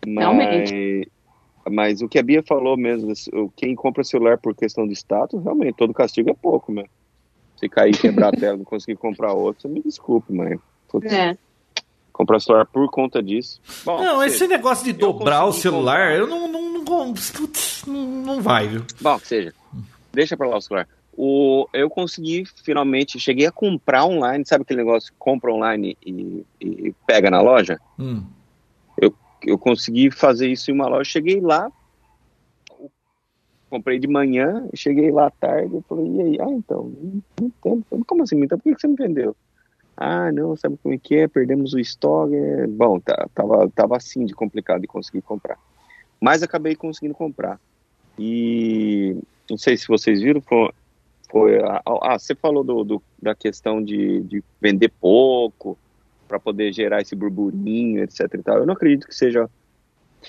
Mas, realmente. Mas o que a Bia falou mesmo, quem compra celular por questão de status, realmente, todo castigo é pouco, né? Se cair, quebrar a tela, não conseguir comprar outro, você me desculpe, mãe. Putz. É comprar celular por conta disso. Bom, não, esse seja, negócio de dobrar o celular, comprar. eu não, não, não, não, não vai, viu? Bom, seja, deixa pra lá o celular. O, eu consegui finalmente, cheguei a comprar online, sabe aquele negócio compra online e, e pega na loja? Hum. Eu, eu consegui fazer isso em uma loja, cheguei lá, comprei de manhã, cheguei lá à tarde, eu falei, e aí? Ah, então, não entendo. Como assim? Então por que você me vendeu? ah, não, sabe como é que é, perdemos o estoque, é... bom, tá, tava, tava assim de complicado de conseguir comprar. Mas acabei conseguindo comprar. E não sei se vocês viram, foi, foi ah, você falou do, do, da questão de, de vender pouco para poder gerar esse burburinho, etc e tal. Eu não acredito que seja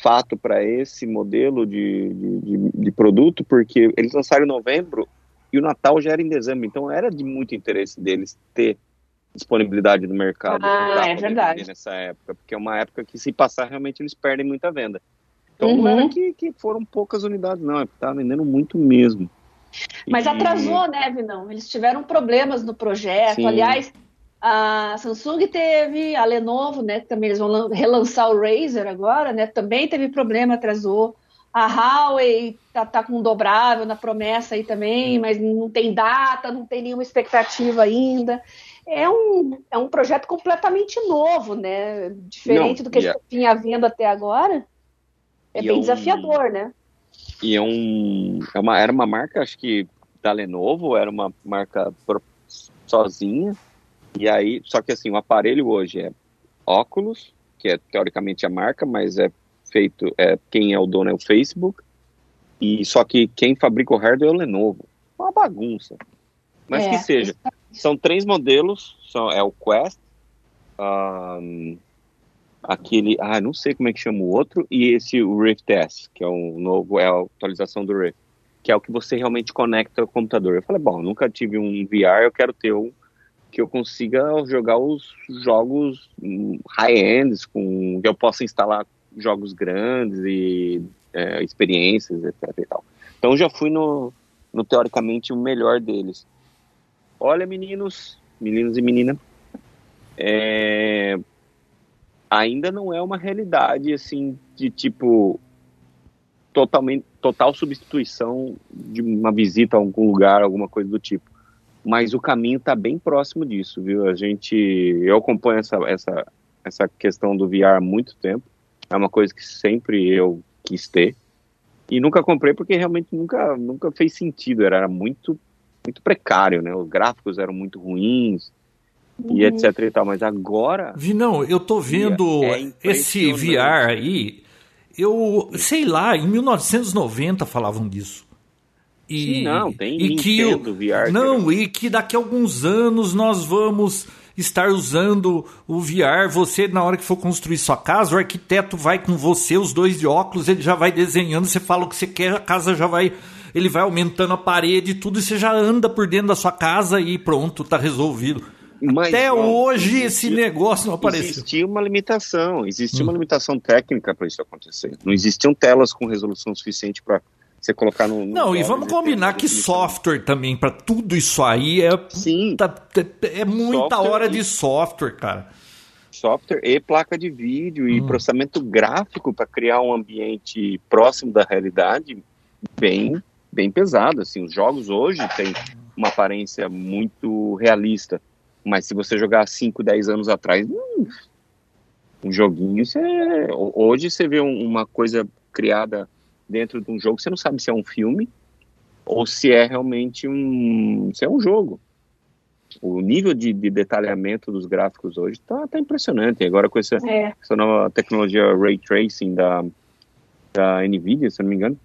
fato para esse modelo de, de, de, produto, porque eles lançaram em novembro e o Natal já era em dezembro, então era de muito interesse deles ter disponibilidade no mercado ah, é verdade. nessa época, porque é uma época que se passar realmente eles perdem muita venda. Então uhum. não era que, que foram poucas unidades, não, é porque tá vendendo muito mesmo. Mas e... atrasou, né, Vinão? Eles tiveram problemas no projeto. Sim. Aliás, a Samsung teve, a Lenovo, né, também eles vão relançar o Razer agora, né, também teve problema, atrasou. A Huawei tá, tá com um dobrável na promessa aí também, mas não tem data, não tem nenhuma expectativa ainda é um, é um projeto completamente novo, né? Diferente Não, do que a gente é... vinha vendo até agora. É bem é um... desafiador, né? E é um, é uma, era uma marca, acho que da Lenovo, era uma marca sozinha. E aí, só que assim, o aparelho hoje é óculos, que é teoricamente a marca, mas é feito, é, quem é o dono é o Facebook. E só que quem fabrica o hardware é o Lenovo. Uma bagunça. Mas é, que seja. São três modelos, são, é o Quest, um, aquele, ah, não sei como é que chama o outro, e esse o Rift S, que é o novo, é a atualização do Rift, que é o que você realmente conecta ao computador. Eu falei, bom, nunca tive um VR, eu quero ter um que eu consiga jogar os jogos high-ends, com que eu possa instalar jogos grandes e é, experiências, etc. Então já fui no, no teoricamente o melhor deles. Olha, meninos, meninos e menina, é, ainda não é uma realidade assim de tipo totalmente total substituição de uma visita a algum lugar, alguma coisa do tipo. Mas o caminho está bem próximo disso, viu? A gente, eu acompanho essa, essa, essa questão do VR há muito tempo. É uma coisa que sempre eu quis ter e nunca comprei porque realmente nunca, nunca fez sentido. Era muito, muito precário, né? Os gráficos eram muito ruins uhum. e etc e tal. Mas agora. Vi, não, eu tô vendo é esse VR aí eu sei lá, em 1990 falavam disso. E, Sim, não, tem e Nintendo que VR. Não, e que daqui a alguns anos nós vamos estar usando o VR. Você, na hora que for construir sua casa, o arquiteto vai com você, os dois de óculos, ele já vai desenhando, você fala o que você quer, a casa já vai. Ele vai aumentando a parede e tudo, e você já anda por dentro da sua casa e pronto, tá resolvido. Mas, Até hoje esse negócio não apareceu. Existia uma limitação, existia hum. uma limitação técnica para isso acontecer. Não existiam telas com resolução suficiente para você colocar no. no não, e vamos combinar que software também para tudo isso aí é. Sim. Tá, é muita software hora de software, cara. Software e placa de vídeo hum. e processamento gráfico para criar um ambiente próximo da realidade bem, bem pesado. Assim, os jogos hoje têm uma aparência muito realista. Mas se você jogar 5, 10 anos atrás, hum, um joguinho, você, hoje você vê uma coisa criada dentro de um jogo, você não sabe se é um filme ou se é realmente um, se é um jogo. O nível de, de detalhamento dos gráficos hoje está tá impressionante. Agora com essa, é. essa nova tecnologia Ray Tracing da, da NVIDIA, se não me engano,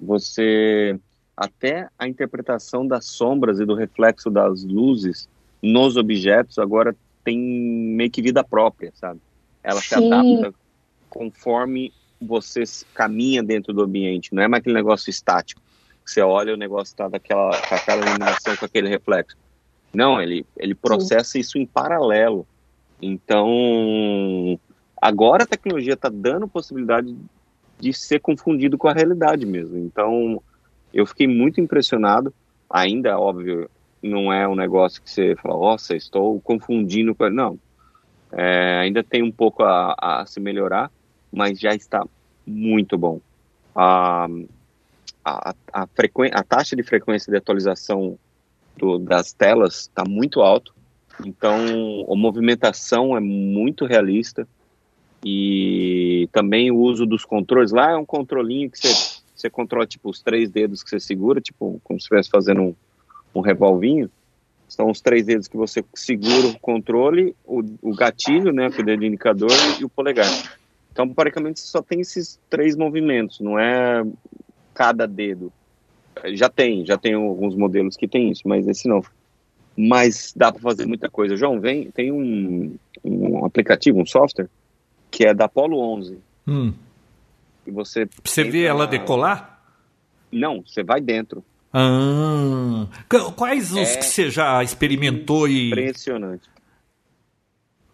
você até a interpretação das sombras e do reflexo das luzes nos objetos agora tem meio que vida própria, sabe? Ela Sim. se adapta conforme você caminha dentro do ambiente, não é mais aquele negócio estático. Você olha o negócio está daquela com aquela iluminação, com aquele reflexo. Não, ele, ele processa Sim. isso em paralelo. Então, agora a tecnologia está dando possibilidade de ser confundido com a realidade mesmo. Então, eu fiquei muito impressionado. Ainda, óbvio, não é um negócio que você fala, nossa, estou confundindo com. Não. É, ainda tem um pouco a, a, se melhorar, mas já está muito bom. A, a, a, a taxa de frequência de atualização do, das telas está muito alto, então a movimentação é muito realista e também o uso dos controles. Lá é um controlinho que você, você controla tipo os três dedos que você segura, tipo como se estivesse fazendo um um revolvinho, são os três dedos que você segura o controle, o, o gatilho, né, com o dedo indicador e o polegar. Então, praticamente, só tem esses três movimentos, não é cada dedo. Já tem, já tem alguns modelos que tem isso, mas esse não. Mas dá para fazer muita coisa. João, vem, tem um, um aplicativo, um software, que é da Apollo 11. Hum. E você... Você vê ela decolar? Não, você vai dentro. Ah, quais os é que você já experimentou e. Impressionante.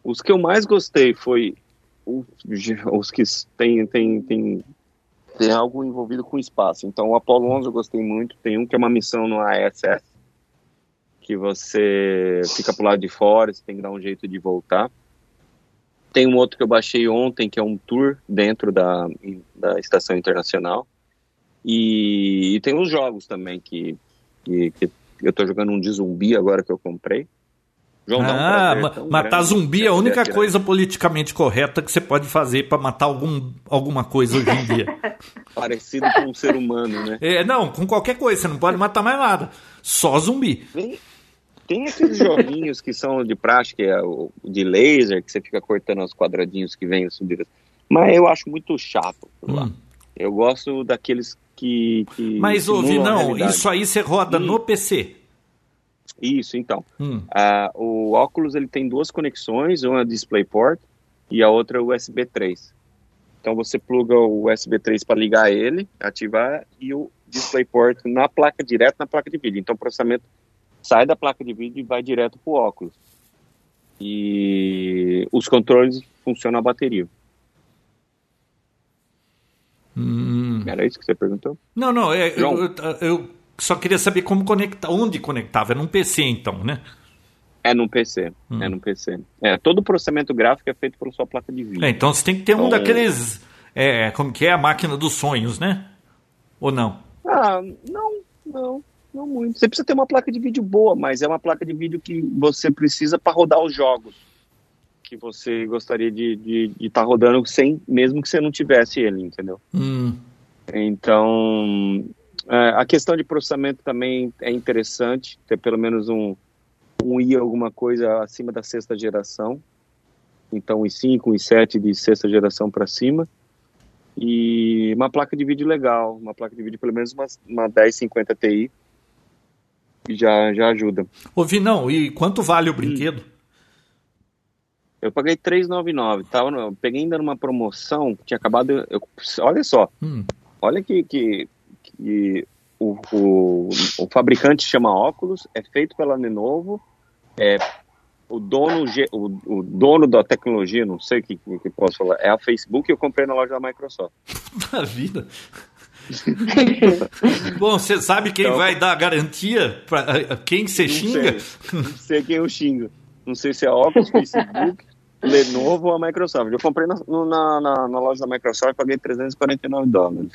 Os que eu mais gostei foi os que tem, tem, tem, tem algo envolvido com espaço. Então, o Apollo 11 eu gostei muito. Tem um que é uma missão no ISS, que você fica pro lado de fora, você tem que dar um jeito de voltar. Tem um outro que eu baixei ontem, que é um tour dentro da, da Estação Internacional. E, e tem os jogos também que, que, que eu tô jogando um de zumbi agora que eu comprei. João, ah, um matar zumbi é a única coisa politicamente correta que você pode fazer para matar algum, alguma coisa hoje em dia. Parecido com um ser humano, né? É, não, com qualquer coisa, você não pode matar mais nada. Só zumbi. Tem, tem aqueles joguinhos que são de prática, é o de laser, que você fica cortando os quadradinhos que vêm assim. Mas eu acho muito chato. Hum. Eu gosto daqueles que. que Mas ouvi, não, isso aí você roda no PC. Isso, então. Hum. Uh, o óculos ele tem duas conexões, uma DisplayPort e a outra USB 3. Então você pluga o USB 3 para ligar ele, ativar e o DisplayPort na placa direto na placa de vídeo. Então o processamento sai da placa de vídeo e vai direto para o óculos. E os controles funcionam a bateria. Hum. Era isso que você perguntou? Não, não. É, eu, eu, só queria saber como conectar, onde conectava. É num PC então, né? É no PC, hum. é no PC. É, todo o processamento gráfico é feito pela sua placa de vídeo. É, então você tem que ter então, um daqueles, é, como que é a máquina dos sonhos, né? Ou não? Ah, não, não, não muito. Você precisa ter uma placa de vídeo boa, mas é uma placa de vídeo que você precisa para rodar os jogos que você gostaria de estar tá rodando sem, mesmo que você não tivesse ele, entendeu? Hum. Então, é, a questão de processamento também é interessante, ter pelo menos um, um i alguma coisa acima da sexta geração. Então, i5, i7 de sexta geração para cima. E uma placa de vídeo legal, uma placa de vídeo pelo menos uma, uma 1050 Ti, já, já ajuda. Ouvi, não, e quanto vale o brinquedo? Hum. Eu paguei 3,99. Tava, eu peguei ainda numa promoção, tinha acabado. Eu, olha só, hum. olha que, que, que o, o, o, fabricante chama óculos, é feito pela Lenovo, é o dono, o, o dono da tecnologia, não sei o que, que posso falar, é a Facebook eu comprei na loja da Microsoft. Na vida. Bom, você sabe quem então, vai dar garantia para quem você xinga? Sei, não sei quem eu xingo. Não sei se é óculos, Facebook, Lenovo ou a Microsoft. Eu comprei na, na, na, na loja da Microsoft e paguei 349 dólares.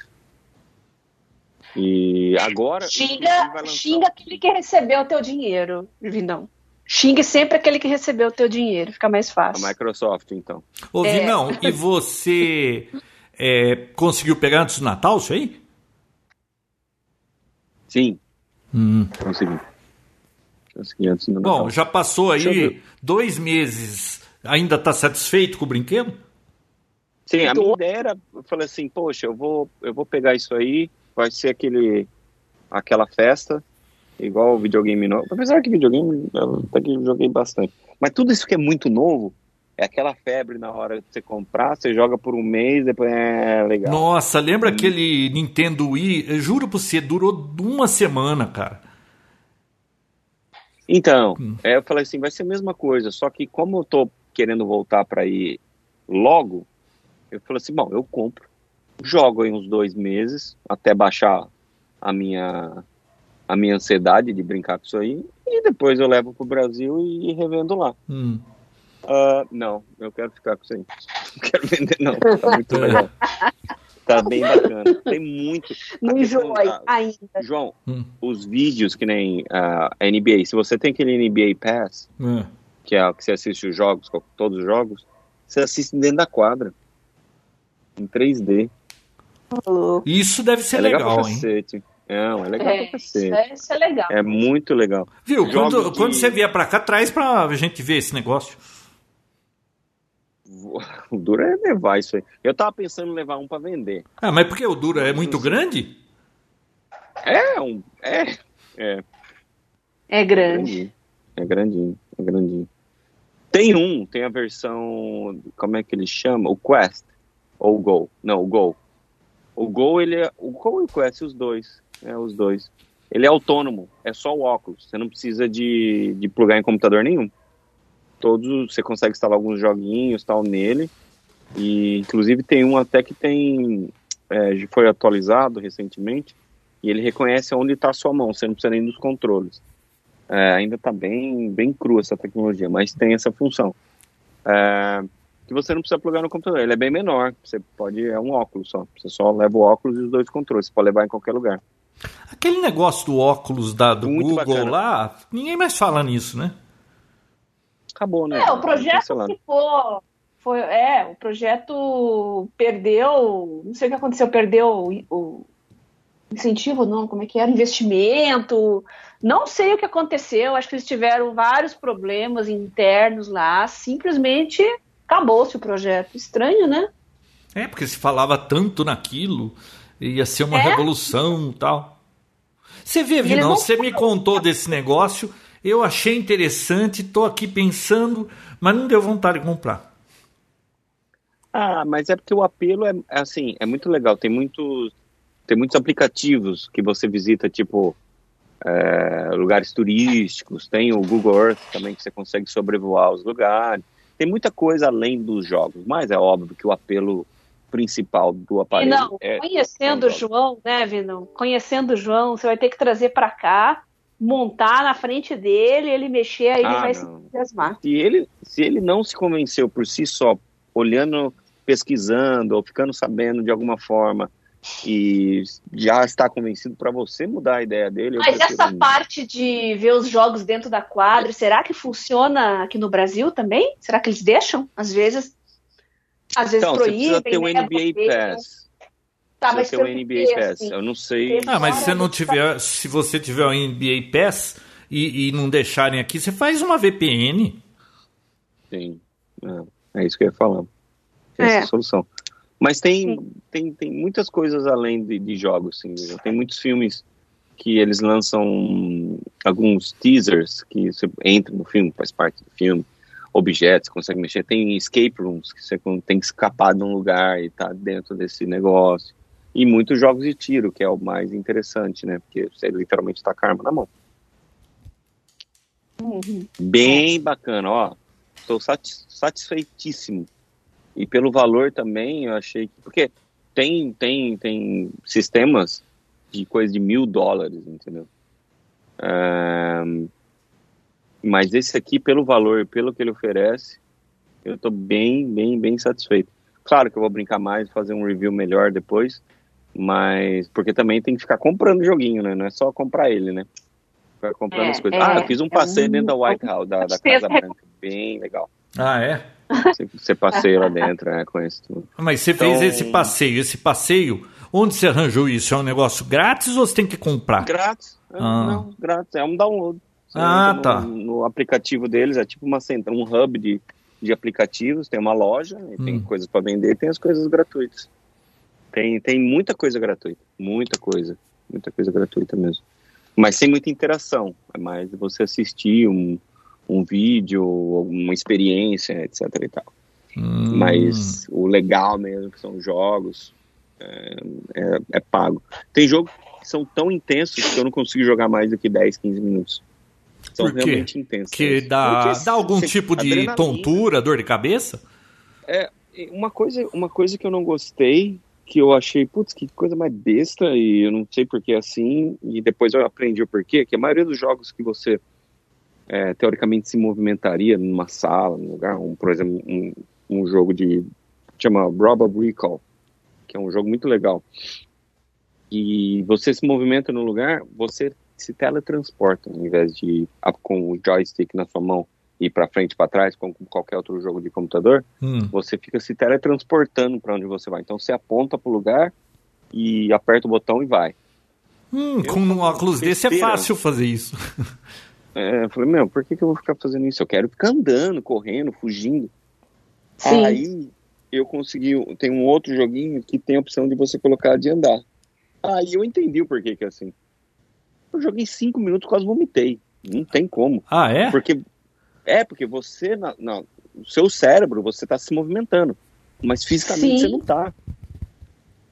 E agora. Xinga, xinga aquele que recebeu o teu dinheiro, Vinão. Xingue sempre aquele que recebeu o teu dinheiro, fica mais fácil. A Microsoft, então. Ô, é. Vinão, e você é, conseguiu pegar antes do Natal isso aí? Sim. Hum. Consegui. Consegui antes do Natal. Bom, já passou aí dois meses ainda está satisfeito com o brinquedo? Sim, a minha ideia era, eu falei assim, poxa, eu vou, eu vou pegar isso aí, vai ser aquele, aquela festa, igual o videogame novo. Apesar que videogame, até que joguei bastante. Mas tudo isso que é muito novo, é aquela febre na hora de você comprar, você joga por um mês, depois é legal. Nossa, lembra hum. aquele Nintendo Wii? Eu juro pra você, durou uma semana, cara. Então, hum. é, eu falei assim, vai ser a mesma coisa, só que como eu tô querendo voltar para ir logo, eu falei assim, bom, eu compro, jogo em uns dois meses até baixar a minha a minha ansiedade de brincar com isso aí e depois eu levo pro Brasil e, revendo lá. Hum. Uh, não, eu quero ficar com isso aí. Não quero vender não, tá muito legal. Tá bem bacana. Tem muito. Não enjoei ainda. João, hum. os vídeos que nem a uh, NBA, se você tem aquele NBA Pass, hum que é o que você assiste os jogos, todos os jogos, você assiste dentro da quadra, em 3D. Isso deve ser é legal, legal hein? Não, é legal é, pra cacete. É, isso é legal. É muito legal. Viu, quando, de... quando você vier pra cá, traz pra gente ver esse negócio. O duro é levar isso aí. Eu tava pensando em levar um pra vender. Ah, mas porque o duro é muito grande? É, um, é, é. É grande. É grandinho, é grandinho. Tem um, tem a versão, como é que ele chama? O Quest ou o Go? Não, o Go. O Go, ele é, o Go e o Quest, os dois, é os dois. Ele é autônomo, é só o óculos, você não precisa de, de plugar em computador nenhum. Todos, você consegue instalar alguns joguinhos tal nele, e inclusive tem um até que tem, é, foi atualizado recentemente, e ele reconhece onde está a sua mão, você não precisa nem dos controles. É, ainda está bem, bem crua essa tecnologia, mas tem essa função. É, que você não precisa plugar no computador, ele é bem menor, você pode, é um óculos só, você só leva o óculos e os dois controles, você pode levar em qualquer lugar. Aquele negócio do óculos da, do Muito Google bacana. lá, ninguém mais fala nisso, né? Acabou, né? É, o projeto ficou, foi, é, o projeto perdeu, não sei o que aconteceu, perdeu o, o incentivo, não, como é que era, investimento, não sei o que aconteceu, acho que eles tiveram vários problemas internos lá, simplesmente acabou-se o projeto. Estranho, né? É, porque se falava tanto naquilo, ia ser uma é? revolução e tal. Você vê, Vinão, você me contou desse negócio, eu achei interessante, estou aqui pensando, mas não deu vontade de comprar. Ah, mas é porque o apelo é, é assim, é muito legal. Tem muitos, tem muitos aplicativos que você visita, tipo é, lugares turísticos, tem o Google Earth também que você consegue sobrevoar os lugares. Tem muita coisa além dos jogos, mas é óbvio que o apelo principal do aparelho. Não, é, conhecendo o João, né, Vinão? Conhecendo o João, você vai ter que trazer para cá, montar na frente dele, ele mexer, aí ele Ah, vai não. se entusiasmar. se ele, se ele não se convenceu por si só, olhando, pesquisando ou ficando sabendo de alguma forma e já está convencido para você mudar a ideia dele. Mas essa parte de ver os jogos dentro da quadra, será que funciona aqui no Brasil também? Será que eles deixam? Às vezes, às vezes Então, você proíbem. precisa ter o né, NBA porque- Pass. Tá, mas ter se o eu NBA Pass. assim, Eu não sei. Ah, mas se você não tiver, se você tiver o NBA Pass e, e não deixarem aqui, você faz uma VPN. Sim. É, é isso que eu ia falar. Tem É. essa solução. Mas tem, tem, tem muitas coisas além de, de jogos, assim. né? Tem muitos filmes que eles lançam alguns teasers que você entra no filme, faz parte do filme, objetos, consegue mexer. Tem escape rooms que você tem que escapar de um lugar e tá dentro desse negócio. E muitos jogos de tiro, que é o mais interessante, né? Porque você literalmente tá com a arma na mão. Uhum. Bem bacana, ó. Estou satis- satisfeitíssimo. E pelo valor também, eu achei que. Porque tem, tem, tem sistemas de coisa de mil dólares, entendeu? Ahn, mas esse aqui, pelo valor, pelo que ele oferece, eu tô bem, bem, bem satisfeito. Claro que eu vou brincar mais, fazer um review melhor depois, mas porque também tem que ficar comprando joguinho, né? Não é só comprar ele, né? Ficar comprando É, as coisas. é, ah, eu fiz um é passeio um- dentro da White House, da, da Casa Branca, bem legal. Ah, é? Você, passeia lá dentro, né? Conhece tudo. Mas você Então- fez esse passeio. Esse passeio, onde você arranjou isso? É um negócio grátis ou você tem que comprar? Grátis. É, Ah. Não, grátis. É um download. Você Ah, tá. No, no aplicativo deles, é tipo uma um hub de, de aplicativos, tem uma loja, tem Hum. coisas para vender e tem as coisas gratuitas. Tem, tem muita coisa gratuita. Muita coisa. Muita coisa gratuita mesmo. Mas sem muita interação. É mais você assistir um, um vídeo, uma experiência, etc e tal. Hum. Mas o legal mesmo, que são os jogos, é, é- é pago. Tem jogos que são tão intensos que eu não consigo jogar mais do que 10, 15 minutos. São Por quê? realmente intensos. Que dá, Porque dá algum tipo de adrenalina. tontura, dor de cabeça? É, uma coisa, uma coisa que eu não gostei, que eu achei, putz, que coisa mais besta, e eu não sei por que é assim, e depois eu aprendi o porquê, que a maioria dos jogos que você é, teoricamente se movimentaria numa sala, num lugar, um, por exemplo, um, um jogo de. chama Robber Recall, que é um jogo muito legal. E você se movimenta no lugar, você se teletransporta, ao invés de com o joystick na sua mão ir para frente e para trás, como qualquer outro jogo de computador Hum. você fica se teletransportando para onde você vai. Então você aponta para o lugar e aperta o botão e vai. Hum, Eu com um óculos desse é fácil fazer isso. É, eu falei, meu, por que, que eu vou ficar fazendo isso? Eu quero ficar andando, correndo, fugindo. Sim. Aí eu consegui. Tem um outro joguinho que tem a opção de você colocar de andar. Aí eu entendi o porquê que é assim. Eu joguei cinco minutos, quase vomitei. Não tem como. Ah, é? Porque é porque você, na, na- o seu cérebro, você está se movimentando, mas fisicamente Sim. você não tá.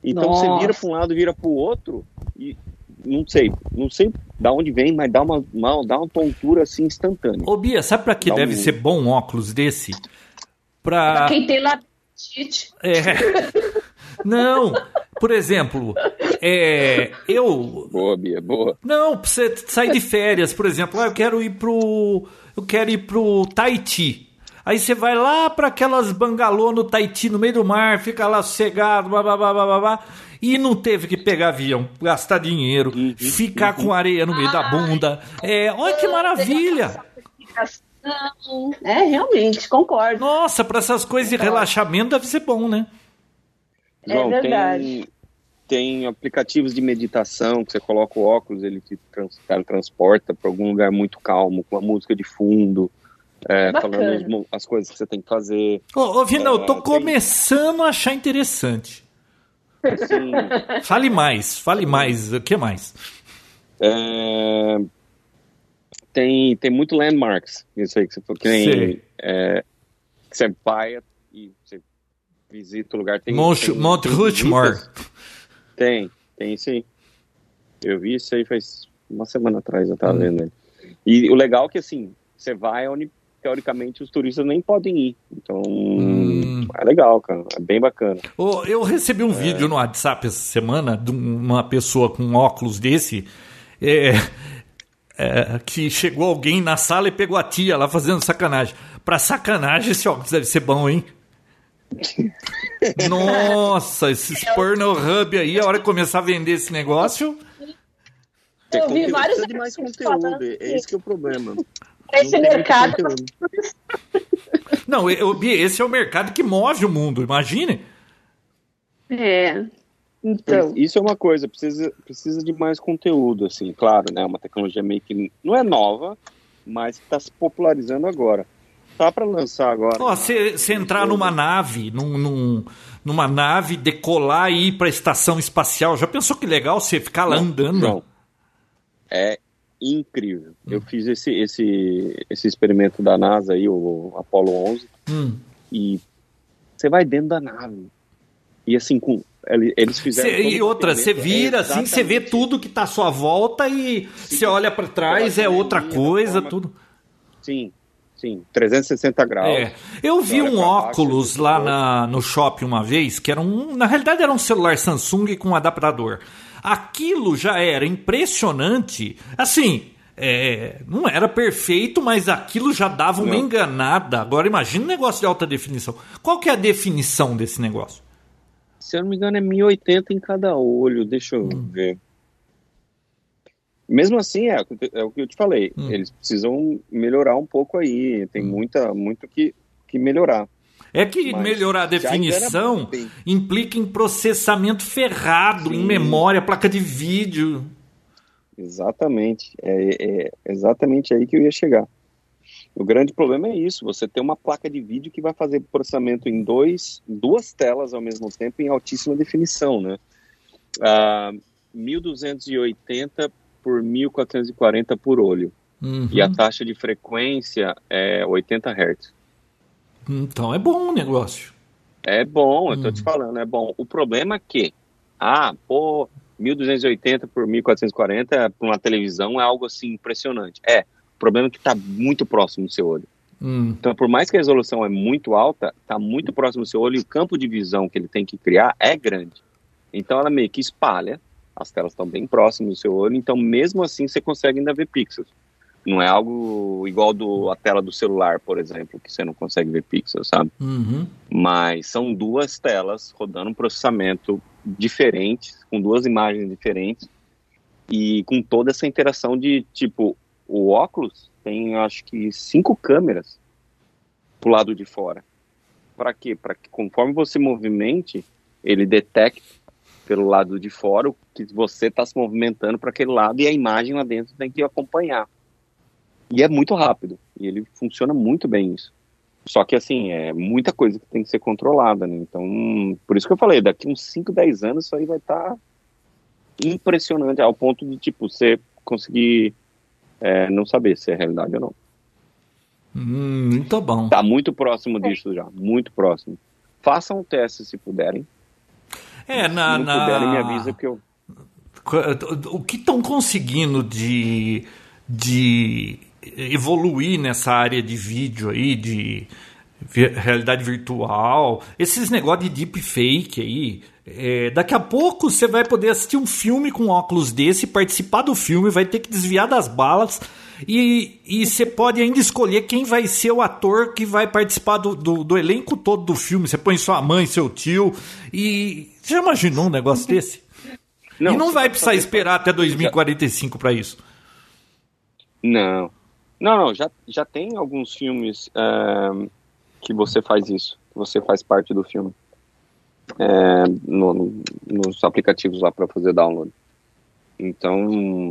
Então você Nossa. vira para um lado, vira para o outro e não sei, não sei da onde vem, mas dá uma, uma dá uma tontura assim instantânea. Ô, Bia, sabe pra que Dá deve um- ser bom um óculos desse? Pra. Pra quem tem labirintite. É. Não, por exemplo, é, eu. Boa, Bia, boa. Não, pra você sair de férias, por exemplo, ah, eu quero ir pro. Eu quero ir pro Tahiti. Aí você vai lá para aquelas bangalô no Tahiti, no meio do mar, fica lá sossegado, blá, blá, blá, blá, blá, blá, e não teve que pegar avião, gastar dinheiro, Uhum, ficar com areia no meio da bunda. É, olha que maravilha! É, realmente, concordo. Nossa, para essas coisas de relaxamento deve ser bom, né? É João, verdade. tem, tem aplicativos de meditação que você coloca o óculos, ele te trans, transporta para algum lugar muito calmo, com a música de fundo, é, falando as, coisas que você tem que fazer. Ô, ô Vinão, eu tô Ah, tem- começando a achar interessante. Assim, Fale mais, fale mais, o que mais? É, tem, tem muito landmarks, isso aí que você falou, que nem, é, que você vai e você visita o lugar. Tem, Monte, tem- Rushmore. Tem, tem sim. Eu vi isso aí faz uma semana atrás, eu tava Hum. vendo ele. E o legal é que assim, você vai onde teoricamente os turistas nem podem ir. Então hum. é legal, cara. É bem bacana. Eu recebi um é. vídeo no WhatsApp essa semana de uma pessoa com óculos desse. É, é, que chegou alguém na sala e pegou a tia lá fazendo sacanagem. Pra sacanagem, esse óculos deve ser bom, hein? Nossa, esses Pornhub aí, a hora que começar a vender esse negócio. Eu vi vários de mais conteúdo, é esse que é o problema. Esse mercado. Não, eu, esse é o mercado que move o mundo, imagine. É. Então. Isso é uma coisa, precisa, precisa de mais conteúdo, assim, claro, né? Uma tecnologia meio que não é nova, mas está se popularizando agora. Tá para lançar agora. Você né? entrar numa nave, num, num, numa nave, decolar e ir para a estação espacial, já pensou que legal você ficar lá andando? Não. É incrível. Hum. Eu fiz esse, esse, esse experimento da NASA aí, o Apollo 11, hum. e você vai dentro da nave. E assim, com, eles fizeram. Cê, e outra, você vira é assim, você vê tudo que está à sua volta e você olha para trás, é outra coisa, forma, tudo. Sim, sim, 360 graus. É. Eu vi um óculos lá na, no shopping uma vez, que era um. Na realidade era um celular Samsung com um adaptador. Aquilo já era impressionante. Assim, é, não era perfeito, mas aquilo já dava uma não. enganada. Agora imagina um negócio de alta definição. Qual que é a definição desse negócio? Se eu não me engano, é 1080 em cada olho. Deixa eu hum. ver. Mesmo assim, é, é, o que eu te falei. Hum. Eles precisam melhorar um pouco aí. Tem hum. muita, muito que, que melhorar. É que Mas melhorar a definição implica em processamento ferrado, Sim. em memória, placa de vídeo. Exatamente. É, é, exatamente aí que eu ia chegar. O grande problema é isso: você tem uma placa de vídeo que vai fazer processamento em dois, duas telas ao mesmo tempo em altíssima definição, né? Uh, 1280 por 1440 por olho. Uhum. E a taxa de frequência é 80 Hz. Então é bom o negócio. É bom, eu te hum. falando, é bom. O problema é que, ah, pô, 1280 por 1440 para uma televisão é algo assim impressionante. É, o problema é que está muito próximo do seu olho. Hum. Então, por mais que a resolução é muito alta, está muito próximo do seu olho e o campo de visão que ele tem que criar é grande. Então, ela meio que espalha, as telas estão bem próximas do seu olho, então, mesmo assim, você consegue ainda ver pixels. Não é algo igual do, a tela do celular, por exemplo, que você não consegue ver pixels, sabe? Uhum. Mas são duas telas rodando um processamento diferente, com duas imagens diferentes e com toda essa interação de tipo o óculos tem acho que cinco câmeras pro lado de fora. Para quê? Para que conforme você movimente, ele detecte pelo lado de fora o que você está se movimentando para aquele lado e a imagem lá dentro tem que acompanhar. E é muito rápido. E ele funciona muito bem isso. Só que, assim, é muita coisa que tem que ser controlada, né? Então, por isso que eu falei, daqui uns 5, 10 anos isso aí vai estar tá impressionante, ao ponto de, tipo, você conseguir é, não saber se é realidade ou não. Hum, muito bom. Tá muito próximo disso já, muito próximo. Façam o teste se puderem. É, na... Se não na... puderem, me avisa que eu... O que estão conseguindo de... de evoluir nessa área de vídeo aí, de realidade virtual, esses negócios de deepfake aí. É, daqui a pouco você vai poder assistir um filme com óculos desse, participar do filme, vai ter que desviar das balas e, e você pode ainda escolher quem vai ser o ator que vai participar do, do, do elenco todo do filme. Você põe sua mãe, seu tio e. Você já imaginou um negócio desse? Não, e não vai precisar esperar até 2045 para isso. Não, não, não, já, já tem alguns filmes uh, que você faz isso, que você faz parte do filme. É, no, no, nos aplicativos lá para fazer download. Então,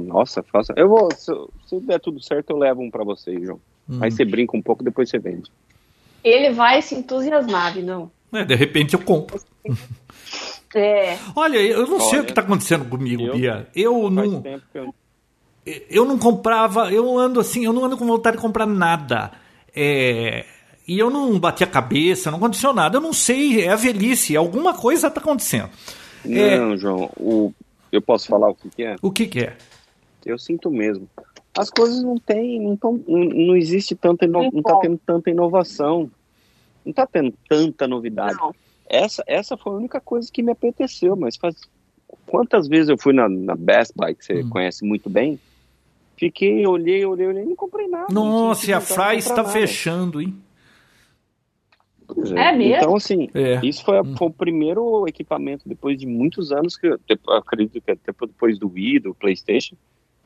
nossa, faça. Eu vou, se, se der tudo certo, eu levo um para você, João. Hum. Aí você brinca um pouco, depois você vende. Ele vai se entusiasmar, não? É, de repente eu compro. É. Olha, eu não Olha, sei o que está acontecendo comigo, eu, Bia. Eu não. Eu eu não comprava, eu ando assim, eu não ando com vontade de comprar nada. É, e eu não bati a cabeça, não aconteceu nada. Eu não sei, é a velhice, alguma coisa está acontecendo. É, não, é, João, o, eu posso falar o que, que, é? O que, que é? Eu sinto mesmo. as coisas não tem, não, tão, não, não existe tanta, ino, não tá tendo tanta inovação, não tá tendo tanta novidade. Não. Essa, essa foi a única coisa que me apeteceu, mas faz quantas vezes eu fui na, na Best Buy, que você hum. conhece muito bem, fiquei, olhei, olhei, olhei, não comprei nada. Nossa, e a Fry está fechando, hein? É. é. mesmo? Então, assim, é. isso foi, hum. foi, o primeiro equipamento, depois de muitos anos, que eu, eu acredito que até depois do Wii, do Playstation,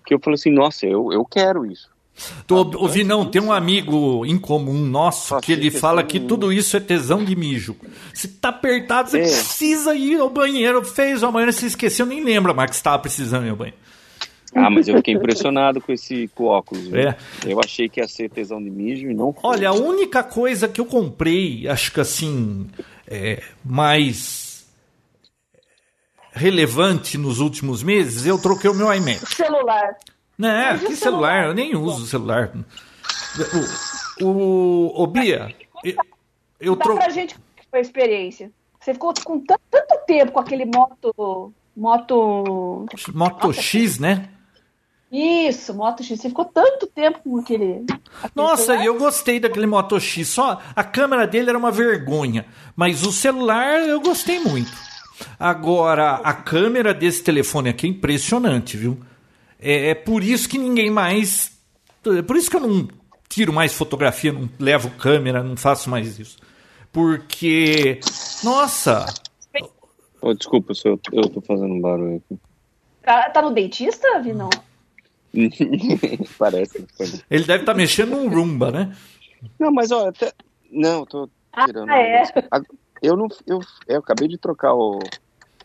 que eu falei assim, nossa, eu, eu quero isso. Tô, ah, ouvi, não, tem um amigo em comum nosso que ele fala que tudo isso é tesão de mijo. Se tá apertado, você é. precisa ir ao banheiro. Fez ao banheiro, se esqueceu, nem lembra mais que estava precisando ir ao banheiro. Ah, mas eu fiquei impressionado com esse com óculos. É. Eu achei que ia ser tesão de mijo e não foi. Olha, a única coisa que eu comprei, acho que assim, é, mais relevante nos últimos meses, eu troquei o meu iMac. O celular. Não, é, que celular? Eu nem uso o celular. O, o, o Bia, eu, eu troquei. pra gente foi a experiência. Você ficou com tanto, tempo com aquele moto. Moto. Moto X, né? Isso, Moto X. Você ficou tanto tempo com aquele. Nossa, e eu gostei daquele Moto X. Só a câmera dele era uma vergonha. Mas o celular eu gostei muito. Agora, a câmera desse telefone aqui é impressionante, viu? É, é por isso que ninguém mais. É por isso que eu não tiro mais fotografia, não levo câmera, não faço mais isso. Porque. Nossa! Oh, desculpa eu, eu tô fazendo um barulho aqui. Tá, tá no dentista, Vinão? Parece. Ele deve estar tá mexendo num rumba, né? Não, mas ó, até... não, tô tirando. Ah, é? Eu não, eu, eu acabei de trocar o,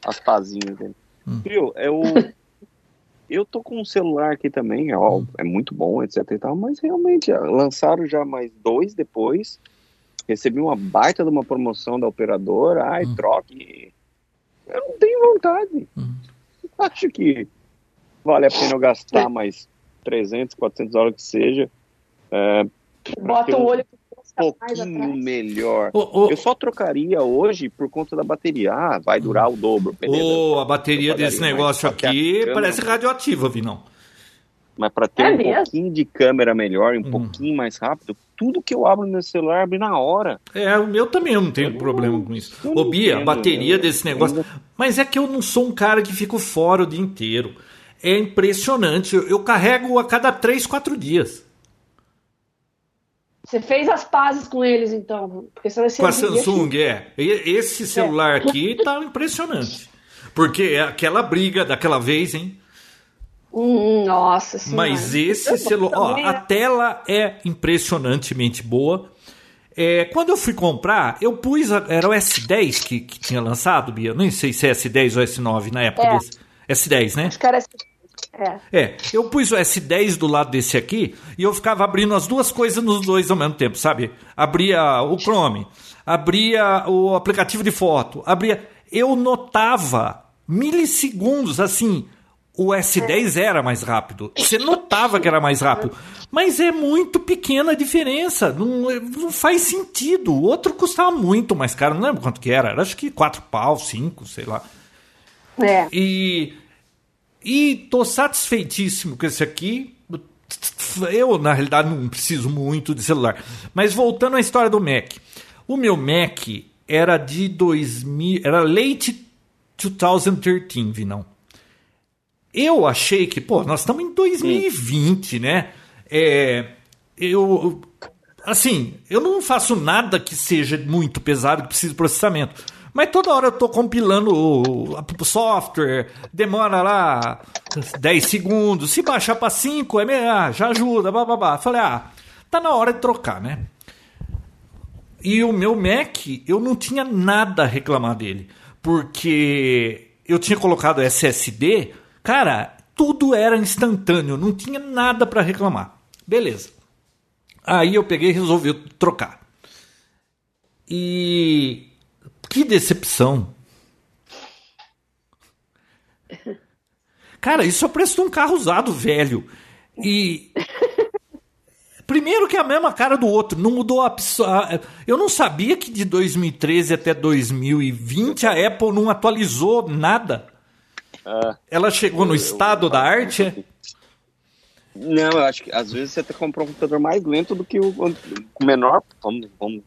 as pazinhas dele. Hum. Viu? Eu, eu tô com um celular aqui também, ó, hum. é muito bom, etc e tal, mas realmente lançaram já mais dois depois. Recebi uma baita de uma promoção da operadora, ai, hum. troque. Eu não tenho vontade. Hum. Acho que vale a pena eu gastar mais 300, 400 dólares que seja. É, Bota o olho um pouquinho melhor. Oh, oh. Eu só trocaria hoje por conta da bateria. Ah, vai durar o dobro. Beleza? Oh, a bateria desse negócio aqui câmera... parece radioativa, Vinão. Mas para ter é um mesmo? pouquinho de câmera melhor, um hum. pouquinho mais rápido, tudo que eu abro no celular abre na hora. É, o meu também eu não tenho eu problema não, com isso. Ô, Bia, a bateria desse negócio. Mas é que eu não sou um cara que fico fora o dia inteiro. É impressionante. Eu, eu carrego a cada 3, 4 dias. Você fez as pazes com eles, então? Porque você com a Samsung, é. Esse celular é. aqui tá impressionante. Porque é aquela briga daquela vez, hein? Hum, nossa senhora. Mas esse celular. Ó, a tela é impressionantemente boa. É, quando eu fui comprar, eu pus. A, era o S10 que, que tinha lançado, Bia. Nem sei se é S10 ou S9 na época é. desse. S10, né? Acho que era S10. É. é, eu pus o S10 do lado desse aqui e eu ficava abrindo as duas coisas nos dois ao mesmo tempo, sabe? Abria o Chrome, abria o aplicativo de foto, abria. Eu notava milissegundos, assim, o S10 é. era mais rápido. Você notava que era mais rápido. Mas é muito pequena a diferença. Não, não faz sentido. O outro custava muito mais caro. Não lembro quanto que era. Era acho que 4 pau, 5, sei lá. É. E e tô satisfeitíssimo com esse aqui. Eu, na realidade, não preciso muito de celular. Mas voltando à história do Mac. O meu Mac era de 2000. Era late 2013, Vinão. Eu achei que, pô, nós estamos em 2020, né? É, eu. Assim, eu não faço nada que seja muito pesado, que precise de processamento. Mas toda hora eu tô compilando o, software, demora lá 10 segundos. Se baixar para 5, é melhor, já ajuda, babá. Falei, ah, tá na hora de trocar, né? E o meu Mac, eu não tinha nada a reclamar dele. Porque eu tinha colocado SSD, cara, tudo era instantâneo, não tinha nada para reclamar. Beleza. Aí eu peguei e resolvi trocar. E que decepção. Cara, isso é o preço de um carro usado, velho. E. Primeiro que é a mesma cara do outro, não mudou a Eu não sabia que de 2013 até 2020 a Apple não atualizou nada. Ah, Ela chegou no estado da arte. Não, eu acho que às vezes você tem um computador mais lento do que o, o menor. Vamos, vamos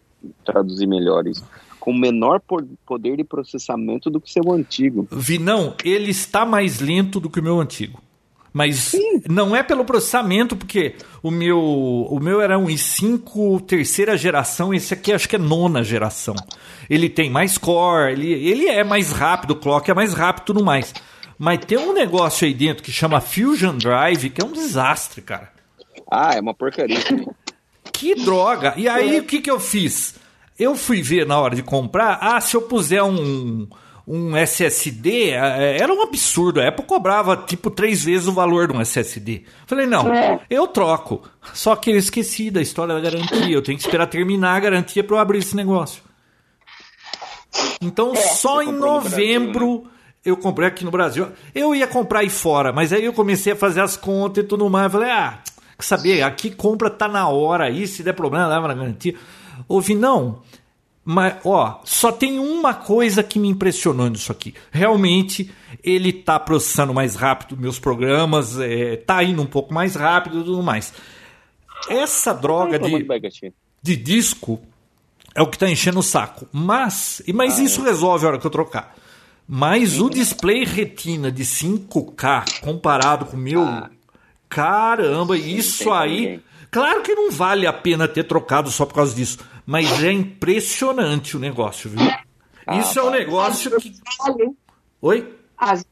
traduzir melhor isso. Com menor poder de processamento do que seu antigo. Vi, não, ele está mais lento do que o meu antigo. Mas Sim. não é pelo processamento, porque o meu, o meu era um i5 terceira geração, esse aqui acho que é nona geração. Ele tem mais core, ele, ele é mais rápido, o clock é mais rápido e tudo mais. Mas tem um negócio aí dentro que chama Fusion Drive, que é um desastre, cara. Ah, é uma porcaria. que droga! E aí, o que, que eu fiz? Eu fui ver na hora de comprar, ah, se eu puser um, um SSD, é, era um absurdo. A Apple cobrava tipo três vezes o valor de um SSD. Falei, não, é. eu troco. Só que eu esqueci da história da garantia. Eu tenho que esperar terminar a garantia para eu abrir esse negócio. Então, é, só em novembro Brasil, né? eu comprei aqui no Brasil. Eu ia comprar aí fora, mas aí eu comecei a fazer as contas e tudo mais. Falei, ah, que saber, aqui compra tá na hora aí, se der problema, leva na garantia. Ouvi, não. Mas, ó, só tem uma coisa que me impressionou nisso aqui. Realmente, ele tá processando mais rápido meus programas, é, tá indo um pouco mais rápido e tudo mais. Essa droga de, de disco é o que tá enchendo o saco. Mas, mas ah, isso é. resolve a hora que eu trocar. Mas o display retina de 5K comparado com o meu. Ah, caramba, isso aí. Claro que não vale a pena ter trocado só por causa disso. Mas é impressionante o negócio, viu? Ah, Isso é um negócio que. Vale. Oi? Às,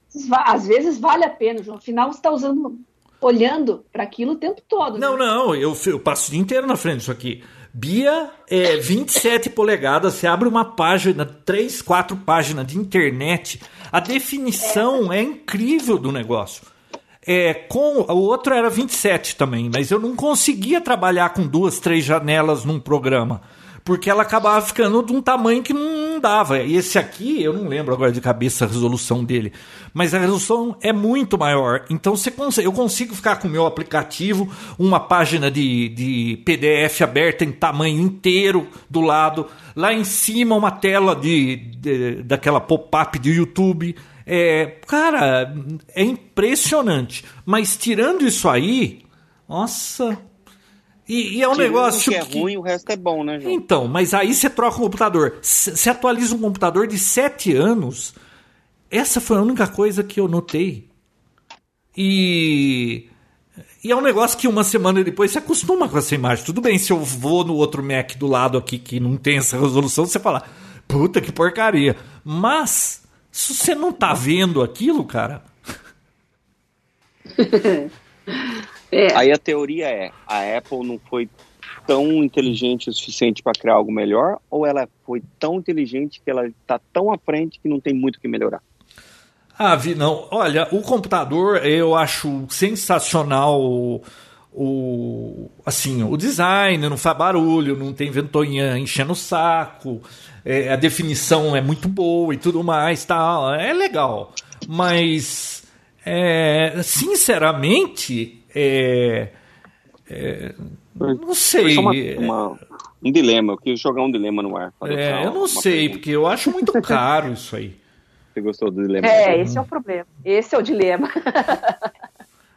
às, vezes vale a pena. No final você está usando, olhando para aquilo o tempo todo. Não, né? não, eu, eu passo o dia inteiro na frente disso aqui. Bia é 27 polegadas, você abre uma página, três, quatro páginas de internet, a definição é, é incrível do negócio. É, com o outro era 27 também, mas eu não conseguia trabalhar com duas, três janelas num programa porque ela acabava ficando de um tamanho que não dava. E esse aqui, eu não lembro agora de cabeça a resolução dele, mas a resolução é muito maior. Então você consegue, eu consigo ficar com o meu aplicativo, uma página de, de PDF aberta em tamanho inteiro do lado, lá em cima uma tela de, de daquela pop-up do YouTube. É, cara, é impressionante. Mas tirando isso aí, nossa, e, e é um negócio que é que... ruim, o resto é bom, né, João? Então, mas aí você troca o computador. Você atualiza um computador de 7 anos. Essa foi a única coisa que eu notei. E e é um negócio que uma semana depois você acostuma com essa imagem. Tudo bem, se eu vou no outro Mac do lado aqui que não tem essa resolução, você fala, puta que porcaria. Mas, se você não tá vendo aquilo, cara. É. Aí a teoria é: a Apple não foi tão inteligente o suficiente para criar algo melhor, ou ela foi tão inteligente que ela está tão à frente que não tem muito o que melhorar? Ah, Vi, não. Olha, o computador eu acho sensacional. O, o, assim, o design não faz barulho, não tem ventoinha enchendo o saco, é, a definição é muito boa e tudo mais, tal. É legal. Mas, é, sinceramente, é, é, não sei. Uma, uma, um dilema, eu quis jogar um dilema no ar. É, eu não sei, pergunta. porque eu acho muito caro isso aí. Você gostou do dilema? É, esse é o problema. Esse é o dilema.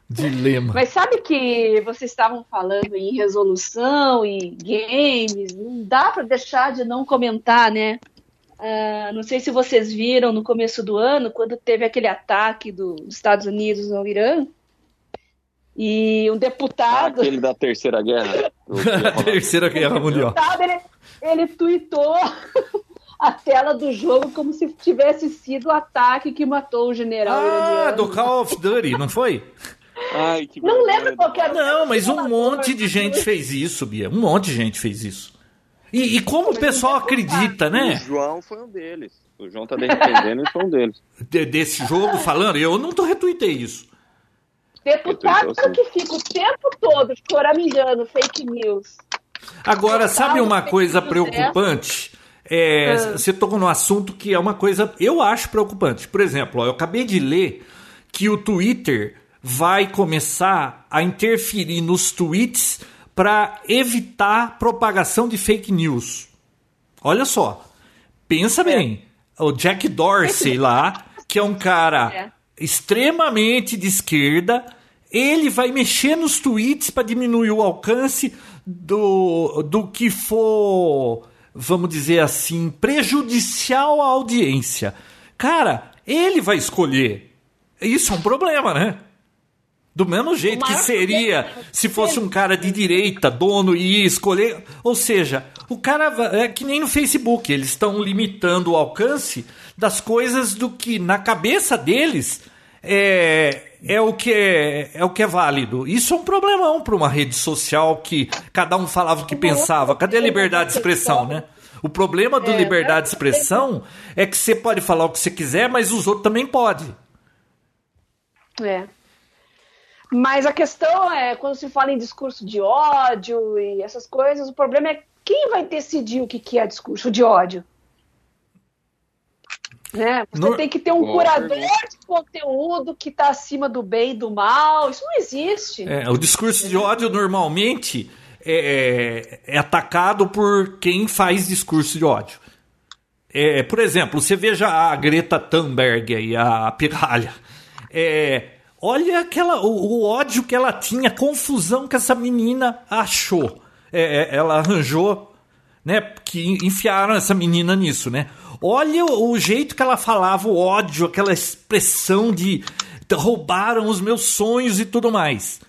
Dilema. Mas sabe que vocês estavam falando em resolução e games, não dá para deixar de não comentar, né? Uh, não sei se vocês viram no começo do ano, quando teve aquele ataque do, dos Estados Unidos ao Irã, e um deputado. Aquele da Terceira Guerra. Terceira Guerra Mundial. Ele, ele tweetou a tela do jogo como se tivesse sido o ataque que matou o general. Ah, iraniano. do Call of Duty, não foi? Ai, não lembro qual era. Não, mas um monte de gente fez isso, Bia. Um monte de gente fez isso. E, e como o pessoal acredita, né? O João foi um deles. O João tá defendendo e foi um deles. De, desse jogo falando, eu não tô retuitei isso. Deputado então, que fica o tempo todo choramingando fake news. Agora, sabe uma coisa preocupante? É, ah. Você tocou no assunto que é uma coisa, eu acho preocupante. Por exemplo, ó, eu acabei de ler que o Twitter vai começar a interferir nos tweets para evitar propagação de fake news. Olha só, pensa é. bem. O Jack Dorsey lá, que é um cara é extremamente de esquerda, ele vai mexer nos tweets para diminuir o alcance do, do que for, vamos dizer assim, prejudicial à audiência. Cara, ele vai escolher. Isso é um problema, né? Do mesmo jeito que seria se fosse um cara de direita, dono, e ia escolher. Ou seja, o cara é que nem no Facebook, eles estão limitando o alcance das coisas do que na cabeça deles é, é o que é, é o que é válido. Isso é um problemão para uma rede social que cada um falava o que pensava. Cadê a liberdade de expressão, né? O problema do é, liberdade de expressão é que você pode falar o que você quiser, mas os outros também podem. É. Mas a questão é, quando se fala em discurso de ódio e essas coisas, o problema é quem vai decidir o que é discurso de ódio? Né? Você no... tem que ter um curador de conteúdo que está acima do bem e do mal. Isso não existe. É, o discurso de ódio normalmente é, é, é atacado por quem faz discurso de ódio. É, por exemplo, você veja a Greta Thunberg e a pirralha. É, olha aquela, o, o, ódio que ela tinha, a confusão que essa menina achou. É, é ela arranjou, né? Que enfiaram essa menina nisso, né? Olha o jeito que ela falava, o ódio, aquela expressão de roubaram os meus sonhos e tudo mais.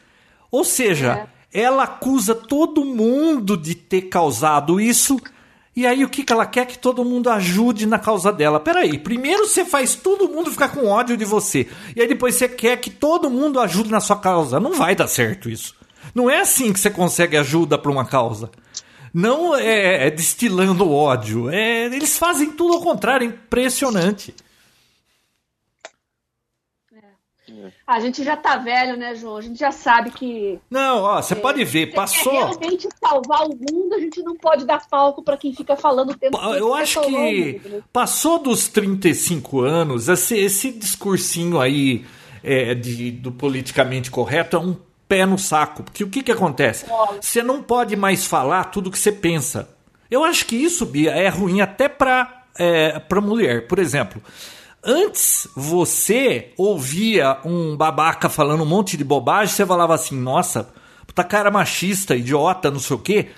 Ou seja, é. ela acusa todo mundo de ter causado isso. E aí o que, que ela quer? Que todo mundo ajude na causa dela. Peraí, primeiro você faz todo mundo ficar com ódio de você. E aí depois você quer que todo mundo ajude na sua causa. Não vai dar certo isso. Não é assim que você consegue ajuda para uma causa não é, é destilando ódio. É, eles fazem tudo ao contrário, é impressionante. É. A gente já tá velho, né, João? A gente já sabe que. Não, ó, você é, pode ver, passou. Se realmente salvar o mundo, a gente não pode dar palco para quem fica falando o tempo Eu acho que né? passou dos 35 anos, esse, esse discursinho aí é, de, do politicamente correto é um pé no saco. Porque o que, que acontece? Você não pode mais falar tudo que você pensa. Eu acho que isso, Bia, é ruim até para é, pra mulher. Por exemplo, antes você ouvia um babaca falando um monte de bobagem, você falava assim, nossa, puta cara machista, idiota, não sei o quê.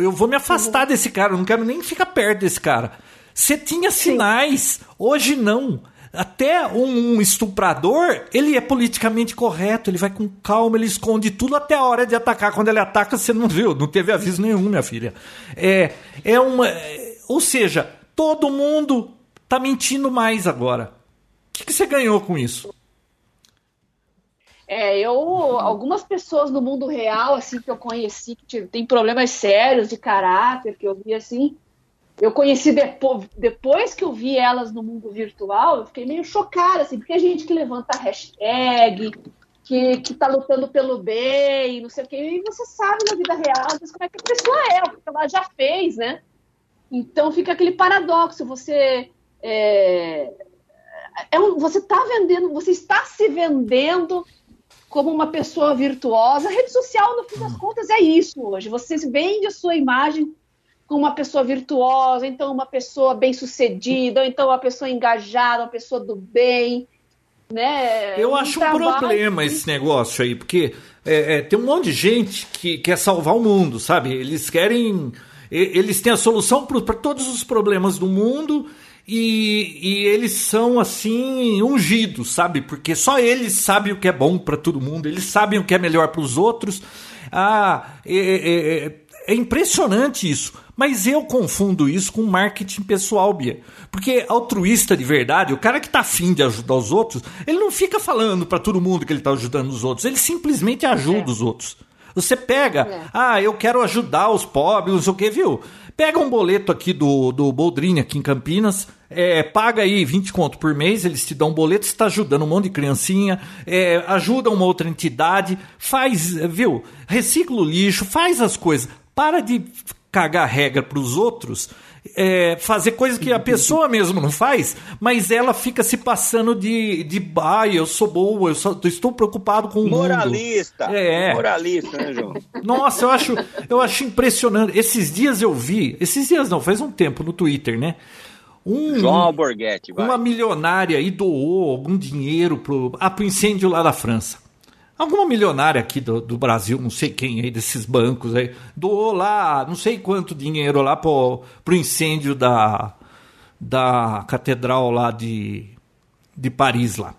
Eu vou me afastar uhum. desse cara, eu não quero nem ficar perto desse cara. Você tinha sinais, Sim. hoje não. Até um estuprador, ele é politicamente correto, ele vai com calma, ele esconde tudo até a hora de atacar. Quando ele ataca, você não viu, não teve aviso nenhum, minha filha. É, é uma. Ou seja, todo mundo tá mentindo mais agora. O que, que você ganhou com isso? É, eu, algumas pessoas no mundo real, assim, que eu conheci, que tem problemas sérios de caráter, que eu vi assim, eu conheci depois, que eu vi elas no mundo virtual, eu fiquei meio chocada, assim, porque a gente que levanta hashtag, que, que tá lutando pelo bem, não sei o quê, e você sabe na vida real, como é que a pessoa é, o que ela já fez, né? Então fica aquele paradoxo, você é, é um, você tá vendendo, você está se vendendo como uma pessoa virtuosa. A rede social, no fim das contas, é isso hoje. Você vende a sua imagem uma pessoa virtuosa, então uma pessoa bem-sucedida, ou então uma pessoa engajada, uma pessoa do bem, né? Eu um acho um problema esse negócio aí, porque é, é, tem um monte de gente que quer salvar o mundo, sabe? Eles querem... Eles têm a solução para todos os problemas do mundo e, e, eles são assim ungidos, sabe? Porque só eles sabem o que é bom para todo mundo, eles sabem o que é melhor para os outros. Ah, é, é, é, é impressionante isso. Mas eu confundo isso com marketing pessoal, Bia. Porque altruísta de verdade, o cara que tá afim de ajudar os outros, ele não fica falando para todo mundo que ele tá ajudando os outros, ele simplesmente ajuda é. os outros. Você pega, é. ah, eu quero ajudar os pobres, não sei o que, viu? Pega um boleto aqui do, do Boldrini, aqui em Campinas, é, paga aí 20 conto por mês, eles te dão um boleto, você está ajudando um monte de criancinha, é, ajuda uma outra entidade, faz, viu? Recicla o lixo, faz as coisas. Para de cagar regra para os outros, é, fazer coisas que a pessoa mesmo não faz, mas ela fica se passando de, de ah, eu sou boa, eu só, estou preocupado com o Moralista. mundo. É. Moralista, né, João? Nossa, eu acho, eu acho impressionante. Esses dias eu vi, esses dias não, faz um tempo no Twitter, né? Um, João Borghetti, vai. Uma milionária aí doou algum dinheiro pro, ah, pro incêndio lá da França. Alguma milionária aqui do, do Brasil, não sei quem aí, desses bancos aí, doou lá não sei quanto dinheiro lá pro, pro incêndio da, da catedral lá de, de Paris lá.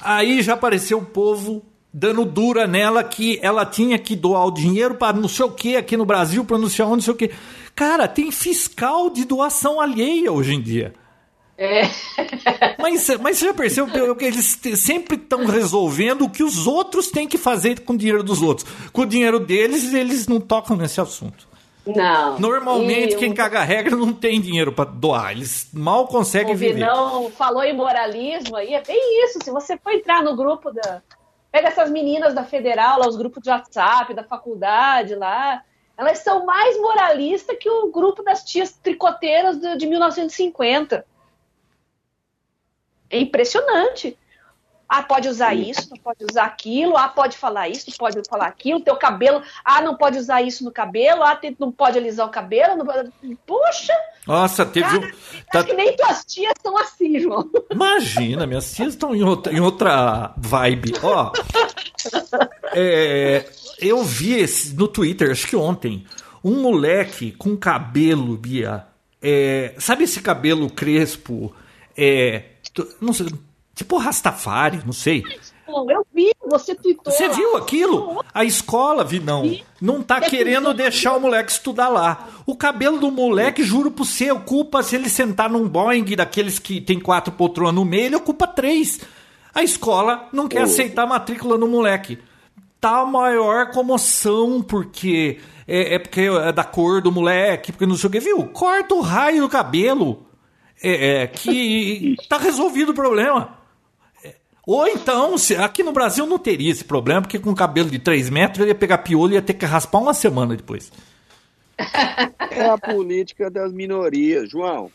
Aí já apareceu o povo dando dura nela que ela tinha que doar o dinheiro para não sei o que aqui no Brasil, para não sei onde, não sei o que. Cara, tem fiscal de doação alheia hoje em dia. É. Mas, mas você já percebeu que eles sempre estão resolvendo o que os outros têm que fazer com o dinheiro dos outros. Com o dinheiro deles, eles não tocam nesse assunto. Não. Normalmente, quem caga regra não tem dinheiro para doar. Eles mal conseguem O viver. Vinão falou em moralismo aí, é bem isso. Se você for entrar no grupo da. Pega essas meninas da federal, lá, os grupos de WhatsApp, da faculdade lá. Elas são mais moralistas que o grupo das tias tricoteiras de, de 1950. É impressionante. Ah, pode usar isso, não pode usar aquilo. Ah, pode falar isso, não pode falar aquilo. Teu cabelo. Ah, não pode usar isso no cabelo. Ah, tem- não pode alisar o cabelo. Não pode... Puxa! Nossa, teve. Cara, um- tá- Acho que nem tuas tias são assim, João. Imagina, minhas tias estão em outra, em outra vibe. Ó, é, eu vi esse, no Twitter, acho que ontem, um moleque com cabelo, Bia. é, sabe esse cabelo crespo? É, não sei, tipo Rastafari, não sei. Eu vi, você tweetou. Você viu aquilo? A escola, Vinão, Vi. não tá querendo que- deixar o moleque estudar lá. O cabelo do moleque, juro por você, ocupa, se ele sentar num Boeing daqueles que tem quatro poltronas no meio, ele ocupa três. A escola não quer aceitar a matrícula no moleque. Tá a maior comoção, porque é, é porque é da cor do moleque, porque não sei o que, viu? Corta o raio do cabelo. É, é, que tá resolvido o problema. Ou então, se- aqui no Brasil não teria esse problema, porque com cabelo de 3 metros ele ia pegar piolho e ia ter que raspar uma semana depois. É a política das minorias. João,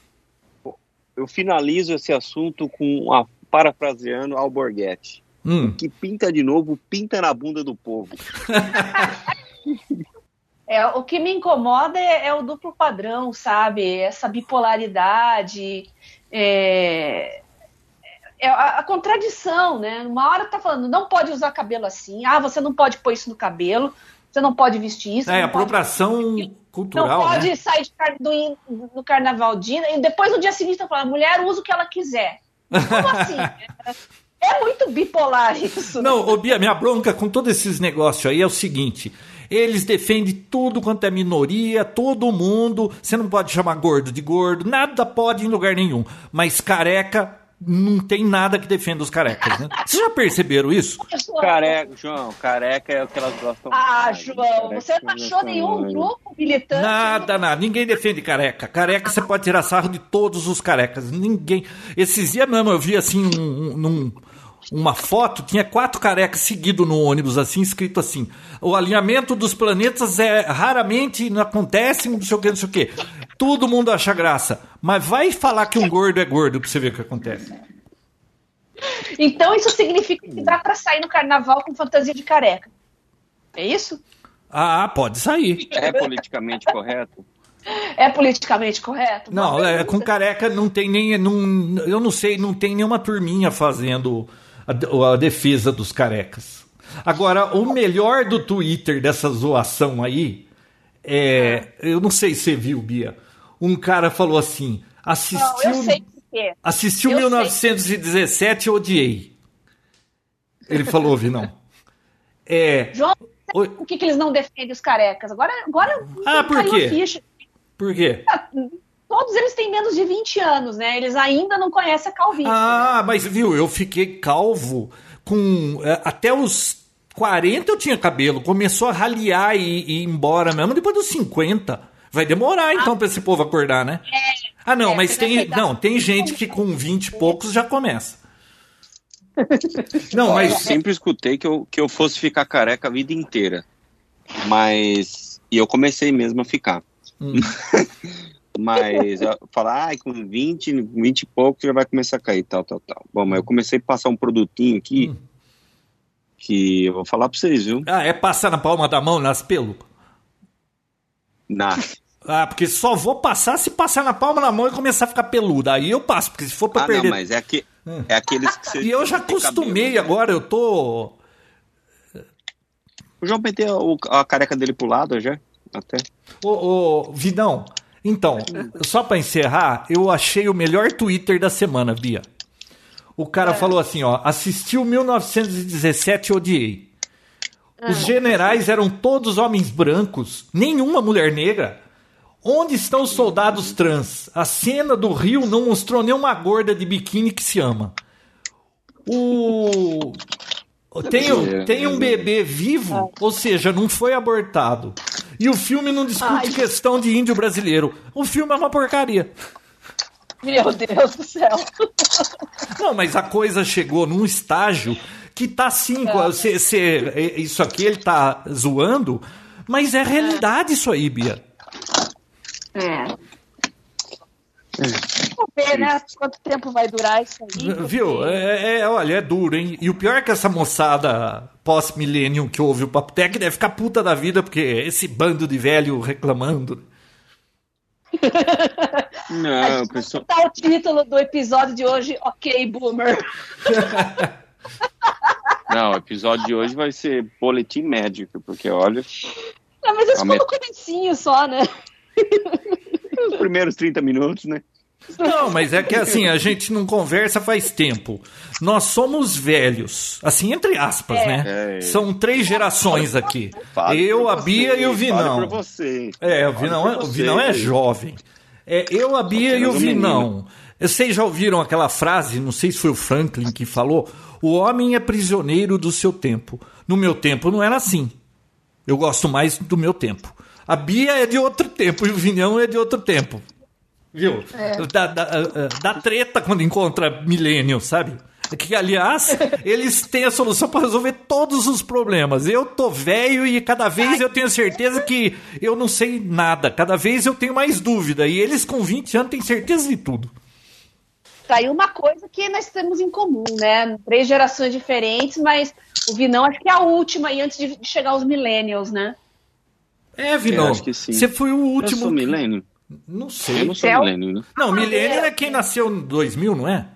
eu finalizo esse assunto com a parafraseando Alborguete. Hum. Que pinta de novo, pinta na bunda do povo. É, o que me incomoda é, é o duplo padrão, sabe? Essa bipolaridade. É, é a, a contradição, né? Uma hora tá falando, não pode usar cabelo assim. Ah, você não pode pôr isso no cabelo. Você não pode vestir isso. É, não pode- apropriação Não cultural, pode né? sair de car- do, no carnaval de e depois no dia seguinte tá falando, a mulher usa o que ela quiser. Como assim? É muito bipolar isso. Não, ô Bia, minha bronca com todos esses negócios aí é o seguinte: eles defendem tudo quanto é minoria, todo mundo. Você não pode chamar gordo de gordo, nada pode em lugar nenhum. Mas careca, não tem nada que defenda os carecas, né? Vocês já perceberam isso? Careca, João, careca é o que elas gostam Ah, mais. João, você não achou nenhum mais. grupo militante? Nada, nada. Ninguém defende careca. Careca você pode tirar sarro de todos os carecas. Ninguém. Esses dias mesmo eu vi assim um, um- num- uma foto, tinha quatro carecas seguidos no ônibus, assim, escrito assim: o alinhamento dos planetas é raramente não acontece, não sei o que, não sei o que. Todo mundo acha graça. Mas vai falar que um gordo é gordo pra você ver o que acontece. Então isso significa que dá pra sair no carnaval com fantasia de careca. É isso? Ah, pode sair. É politicamente correto? É politicamente correto? Não, é, com careca não tem nem. Não, eu não sei, não tem nenhuma turminha fazendo a, a defesa dos carecas. Agora, o melhor do Twitter dessa zoação aí é. Eu não sei se você viu, Bia. Um cara falou assim: Não, assistiu, eu sei por quê. assistiu eu 1917 e odiei. Ele falou, Vinão. É. João, Oi. por que, que eles não defendem os carecas? Agora, agora Ah, por quê? ficha. Por quê? Todos eles têm menos de 20 anos, né? Eles ainda não conhecem a calvície. né? Ah, mas viu, eu fiquei calvo com. é, Até os 40 eu tinha cabelo. Começou a raliar e, e ir embora mesmo depois dos 50. Vai demorar então pra esse povo acordar, né? Ah, não, é, mas tem. Não, tem gente que com 20 e poucos já começa. Não, Eu mas. sempre escutei que eu, que eu fosse ficar careca a vida inteira. Mas. E eu comecei mesmo a ficar. Hum. Mas falar, ai, com 20, 20 e pouco já vai começar a cair, tal, tal, tal. Bom, mas eu comecei a passar um produtinho aqui Hum. que eu vou falar pra vocês, viu? Ah, é passar na palma da mão, nas pelos? Nasce. Ah, porque só vou passar se passar na palma da mão e começar a ficar peludo. Aí eu passo, porque se for pra Ah, perder. não, mas é, que, é aqueles que você. E eu já acostumei cabelo, né? agora, eu tô. O João meteu a careca dele pro lado já, até. Ô, ô Vidão, então, só para encerrar, eu achei o melhor Twitter da semana, Bia. O cara é. falou assim, ó, assistiu 1917 e odiei. Os ah. generais eram todos homens brancos, nenhuma mulher negra. Onde estão os soldados trans? A cena do Rio não mostrou nenhuma gorda de biquíni que se ama. O tem, um, tem um bebê vivo, ou seja, não foi abortado. E o filme não discute Ai. questão de índio brasileiro. O filme é uma porcaria. Meu Deus do céu. Não, mas a coisa chegou num estágio que tá assim, é. cê, cê, isso aqui ele tá zoando, mas é realidade é. isso aí, Bia. É. Vamos ver, né? Quanto tempo vai durar isso aí? Viu? É, é, olha, é duro, hein? E o pior é que essa moçada pós-millennium que ouve o Papo Tech deve ficar puta da vida, porque esse bando de velho reclamando. Não, pessoal. Tá o título do episódio de hoje, ok, boomer. Não, o episódio de hoje vai ser boletim médico, porque olha. Não, mas isso ficou no comecinho só, né? Os primeiros 30 minutos, né? Não, mas é que assim, a gente não conversa faz tempo. Nós somos velhos, assim, entre aspas, é. né? É. São três gerações aqui. Fale eu, a Bia você, e o Vinão. Você. É, o Vinão, é, o Vinão é jovem. É, eu, a Bia e o Vinão. Vocês já ouviram aquela frase, não sei se foi o Franklin que falou, o homem é prisioneiro do seu tempo. No meu tempo não era assim. Eu gosto mais do meu tempo. A Bia é de outro tempo e o Vinhão é de outro tempo. Viu? É. Da, da, da, treta quando encontra milênio, sabe? Que, aliás, eles têm a solução para resolver todos os problemas. Eu tô velho e cada vez eu tenho certeza que eu não sei nada. Cada vez eu tenho mais dúvida. E eles com 20 anos têm certeza de tudo. Tá aí uma coisa que nós temos em comum, né? Três gerações diferentes, mas o Vinão acho que é a última aí antes de chegar os millennials, né? É, Vinão. Você foi o último. Eu sou milênio. Não sei. Eu não sou é milênio, né? Não, milênio é quem nasceu em 2000, não é?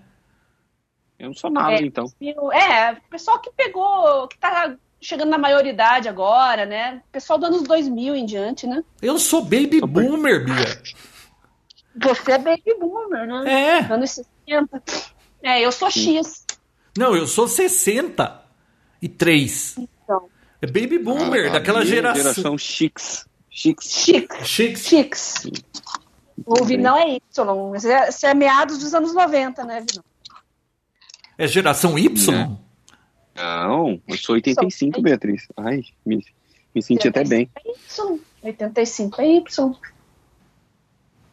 Eu não sou nada, é, então. É, o pessoal que pegou, que tá chegando na maioridade agora, né? Pessoal dos anos 2000 em diante, né? Eu sou baby sou boomer, Bia. Você é baby boomer, né? É. Anos 60. É, eu sou X. Não, eu sou 63. É baby boomer, ah, daquela geração. Geração X. Chics. Chics. Chics. Chics. O Vinão é Y. Isso é, é meados dos anos 90, né, Vinão? É geração Y? É. Não, eu sou 85, Beatriz. Ai, me, me senti até bem. É y. 85 é Y.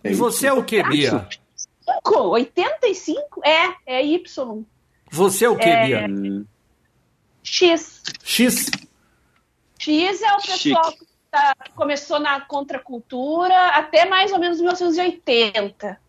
E você é o que, Bia? 85? É, é Y. Você é o que, é... Bia? X. X. X é o pessoal Chique. que tá, começou na contracultura até mais ou menos 1980.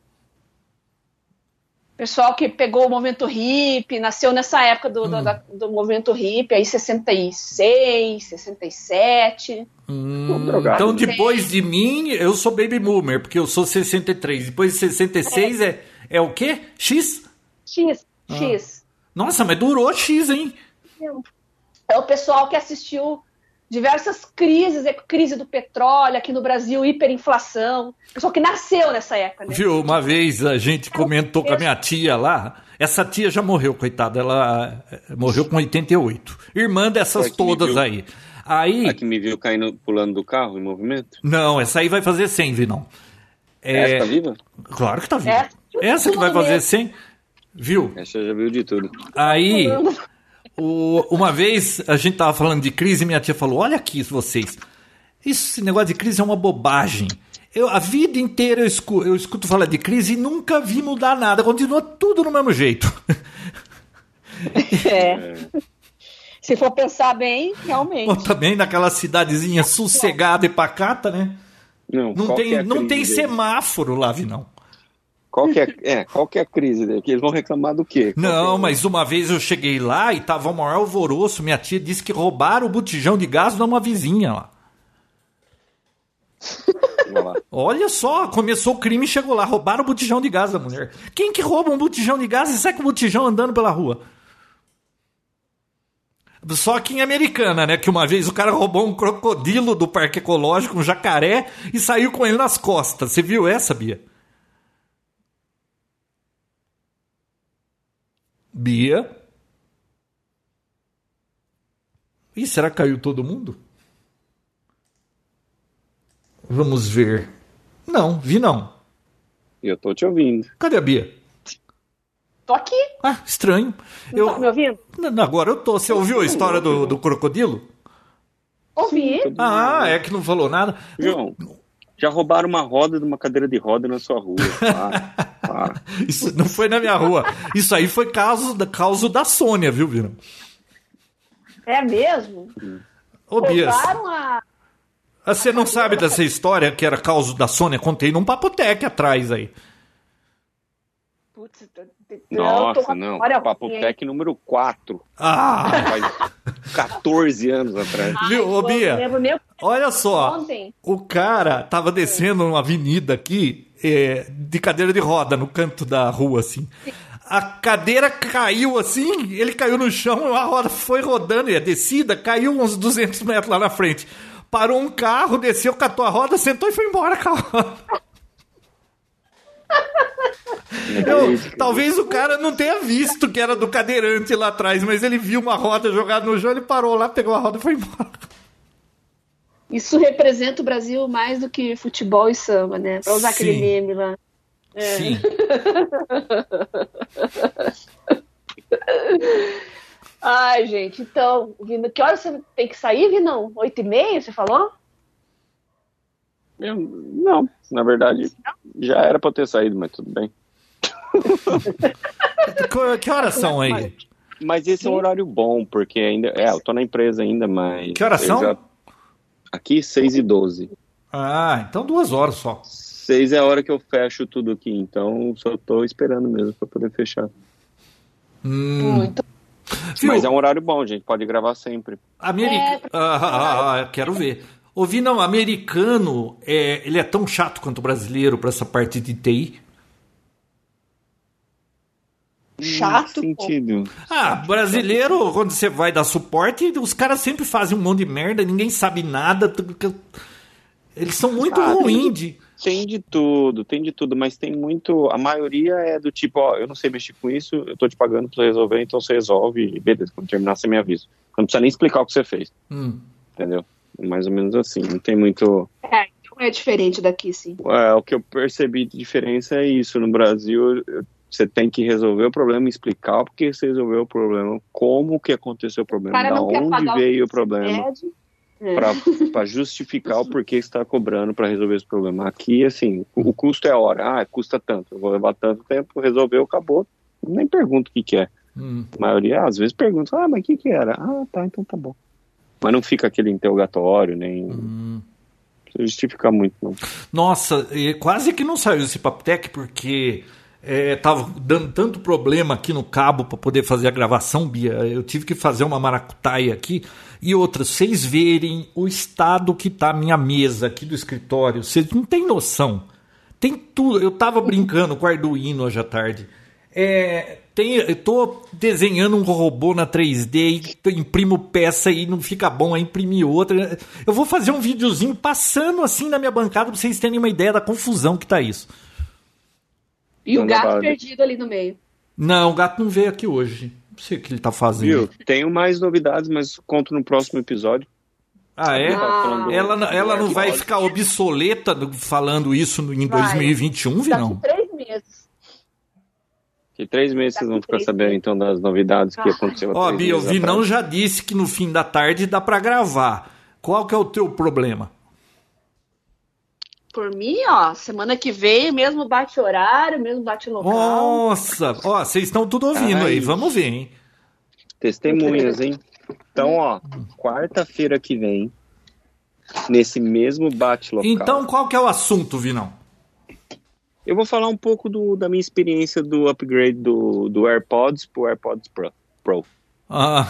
Pessoal que pegou o movimento hippie, nasceu nessa época do, hum. do, da, do movimento hippie, aí 66, 67. Hum, então, depois de mim, eu sou baby boomer, porque eu sou 63. Depois de 66 é, é, é o quê? X? X, ah. X. Nossa, mas durou X, hein? É o pessoal que assistiu diversas crises, é crise do petróleo aqui no Brasil, hiperinflação, pessoal que nasceu nessa época. Né? Viu, uma vez a gente comentou com a minha tia lá, essa tia já morreu, coitada, ela eh, morreu com 88. Irmã dessas todas aí. Aí... A que me viu caindo, pulando do carro em movimento? Não, essa aí vai fazer 100, Vinão. É... Essa tá viva? Claro que tá viva. É, essa que vai fazer 100, viu? Essa já viu de tudo. Aí... O, uma vez a gente tava falando de crise e minha tia falou: Olha aqui vocês, esse negócio de crise é uma bobagem. Eu, a vida inteira eu escuto, eu escuto falar de crise e nunca vi mudar nada, continua tudo no mesmo jeito. É. Se for pensar bem, realmente. também naquela cidadezinha sossegada e pacata, né? Não, não tem, é não tem semáforo lá, não. Qual que é, é, qual que é a crise? Eles vão reclamar do quê? Qual não, é mas uma vez eu cheguei lá e tava o maior alvoroço. Minha tia disse que roubaram o botijão de gás de uma vizinha lá. Olha só, começou o crime e chegou lá. Roubaram o botijão de gás da mulher. Quem que rouba um botijão de gás e sai com o botijão andando pela rua? Só que em Americana, né? Que uma vez o cara roubou um crocodilo do parque ecológico, um jacaré, e saiu com ele nas costas. Você viu essa, Bia? Bia? Ih, será que caiu todo mundo? Vamos ver. Não, vi não. Eu tô te ouvindo. Cadê a Bia? Tô aqui. Ah, estranho. Não Eu... tá me ouvindo? Não, Agora eu tô. Você ouviu a história do, do crocodilo? Ouvi. Ah, é que não falou nada. João, já roubaram uma roda de uma cadeira de roda na sua rua. Para, para. Isso não foi na minha rua. Isso aí foi caso da, causa da Sônia, viu, Vira? É mesmo? Ô, Bias, Roubaram a. você não sabe dessa história que era causa da Sônia? Contei num papotec atrás aí. Putz, Nossa, não. Papo? Tech número 4. Ah, Faz 14 anos atrás. viu, ô Bia? meu Olha só. ontem. O cara tava descendo uma avenida aqui é, de cadeira de roda no canto da rua, assim. A cadeira caiu assim, ele caiu no chão, a roda foi rodando e a descida caiu uns 200 metros lá na frente. Parou um carro, desceu, catou a roda, sentou e foi embora com a roda. Eu- talvez o cara não tenha visto que era do cadeirante lá atrás, mas ele viu uma roda jogada no chão, ele parou lá, pegou a roda e foi embora. Isso representa o Brasil mais do que futebol e samba, né? Pra usar aquele Sim. meme lá. Sim. Ai, gente, então, Vina, que hora você tem que sair, Vinão? Oito e meia, você falou? Eu- não, na verdade, já era pra eu ter saído, mas tudo bem. Que- Que horas são aí? Mas esse é um horário bom, porque ainda. É, eu tô na empresa ainda, mas. Que horas são? já- Aqui, 6 e 12. Ah, então duas horas só. 6 é a hora que eu fecho tudo aqui, então só tô esperando mesmo pra poder fechar. Hum. Muito. Viu? Mas é um horário bom, gente, pode gravar sempre. America... É, Ah, ah, ah, quero ver. Ouvi, não, americano, é, ele é tão chato quanto o brasileiro para essa parte de TI. Chato, sentido? Ah, brasileiro, quando você vai dar suporte, os caras sempre fazem um monte de merda, ninguém sabe nada. Eles são muito Ah, ruins de. Tem de tudo, tem de tudo, mas tem muito. A maioria é do tipo, ó, eu não sei mexer com isso, eu tô te pagando pra você resolver, então você resolve, e beleza, quando terminar você me avisa. Não precisa nem explicar o que você fez, Hum. entendeu? Mais ou menos assim, não tem muito. É, então é diferente daqui, sim. É, o que eu percebi de diferença é isso. No Brasil, eu- você tem que resolver o problema, explicar por que você resolveu o problema, como que aconteceu o O problema, cara da onde veio o você problema. pede. É. para justificar o porquê você está cobrando para resolver esse problema. Aqui, assim, o, o custo é hora. Ah, custa tanto. Eu vou levar tanto tempo, resolveu, acabou. Nem pergunto o que, que é. Hum. A maioria, às vezes, pergunta, ah, mas o que, que era? Ah, tá, então tá bom. Mas não fica aquele interrogatório, nem Hum. precisa justificar muito, não. Nossa, e quase que não saiu esse Papotec porque é, tava dando tanto problema aqui no cabo para poder fazer a gravação, Bia. Eu tive que fazer uma maracutaia aqui. E outra, vocês verem o estado que tá a minha mesa aqui do escritório, vocês não tem noção. Tem tudo. Eu tava brincando com o Arduino hoje à tarde. É, tem, eu tô desenhando um robô na 3D e imprimo peça e não fica bom, aí imprimir outra. Eu vou fazer um videozinho passando assim na minha bancada pra vocês terem uma ideia da confusão que tá isso. E o gato perdido ali no meio. Não, o gato não veio aqui hoje. Não sei o que ele tá fazendo. Viu? Tenho mais novidades, mas conto no próximo episódio. Ah, é? Ah. Falando do- Ela, não- ela não vai ficar obsoleta do- falando isso em Vai. 2021, Daqui Vinão? três meses. Que três meses vocês vão ficar sabendo, então, das novidades que Ah. aconteceu. há Ó, Bia, o meses Vinão já disse que no fim da tarde dá pra gravar. Qual que é o teu problema? Por mim, ó, semana que vem, mesmo bate horário, mesmo bate local. Nossa, ó, vocês estão tudo ouvindo Ai. aí, vamos ver, hein? Testemunhas, hein? Então, ó, quarta-feira que vem, nesse mesmo bate-local, Então, qual que é o assunto, Vinão? eu vou falar um pouco do- da minha experiência do upgrade do, do AirPods pro AirPods Pro. Pro. Ah,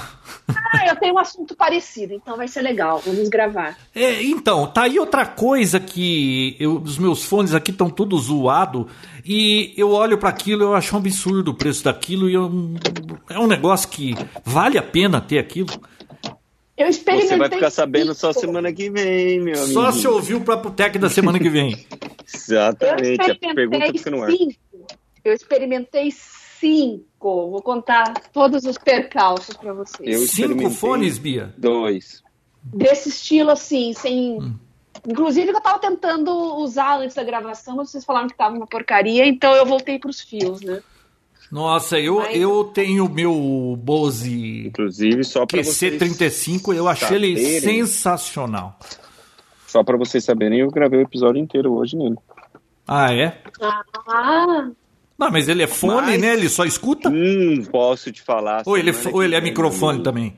Ah, eu tenho um assunto parecido, então vai ser legal. Vamos gravar. é, então, tá aí outra coisa que eu- os meus fones aqui estão todos zoados e eu olho para aquilo e eu acho um absurdo o preço daquilo e eu- é um negócio que vale a pena ter aquilo. Eu experimentei. Você vai ficar sabendo só semana que vem, meu amigo. Só se ouvir o Papotec da semana que vem. Exatamente. A pergunta fica no ar. cinco. Eu experimentei cinco. Vou contar todos os percalços para vocês. Eu Cinco fones, Bia? Dois. Desse estilo assim, sem. Inclusive, eu tava tentando usar antes da gravação, mas vocês falaram que tava uma porcaria, então eu voltei pros fios, né? Nossa, eu, Mas- eu tenho meu Bose Inclusive, só para vocês, QC35, eu achei ele saberem. sensacional. só pra vocês saberem, eu gravei o episódio inteiro hoje nele. Ah, é? Ah, Não, mas ele é fone, Mas- né? Ele só escuta? Hum, posso te falar. Ou ele, é- ou ele é vem, microfone amigo. também?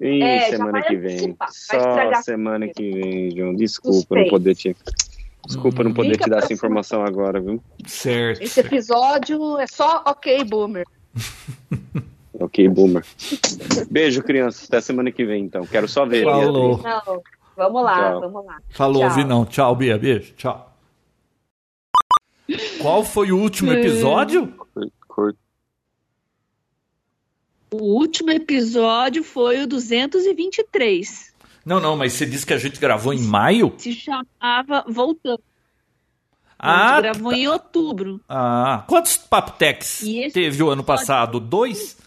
Ih, É, semana que vem. Só semana que vem, João. Desculpa Suspeito. não poder te. Desculpa não poder Fica te dar essa informação agora, viu? Certo. esse episódio é só ok, boomer. Ok, boomer. Beijo, crianças. Até semana que vem, então. Quero só ver. Falou. Não, vamos lá, Tchau. vamos lá. Falou, Tchau. Vinão. Tchau, Bia. Beijo. Tchau. Qual foi o último episódio? O último episódio foi o 223. Não, não, mas você disse que a gente gravou em maio? Se chamava Voltando. a Ah, gente gravou em outubro. ah. Quantos Paptex teve o ano passado? Dois?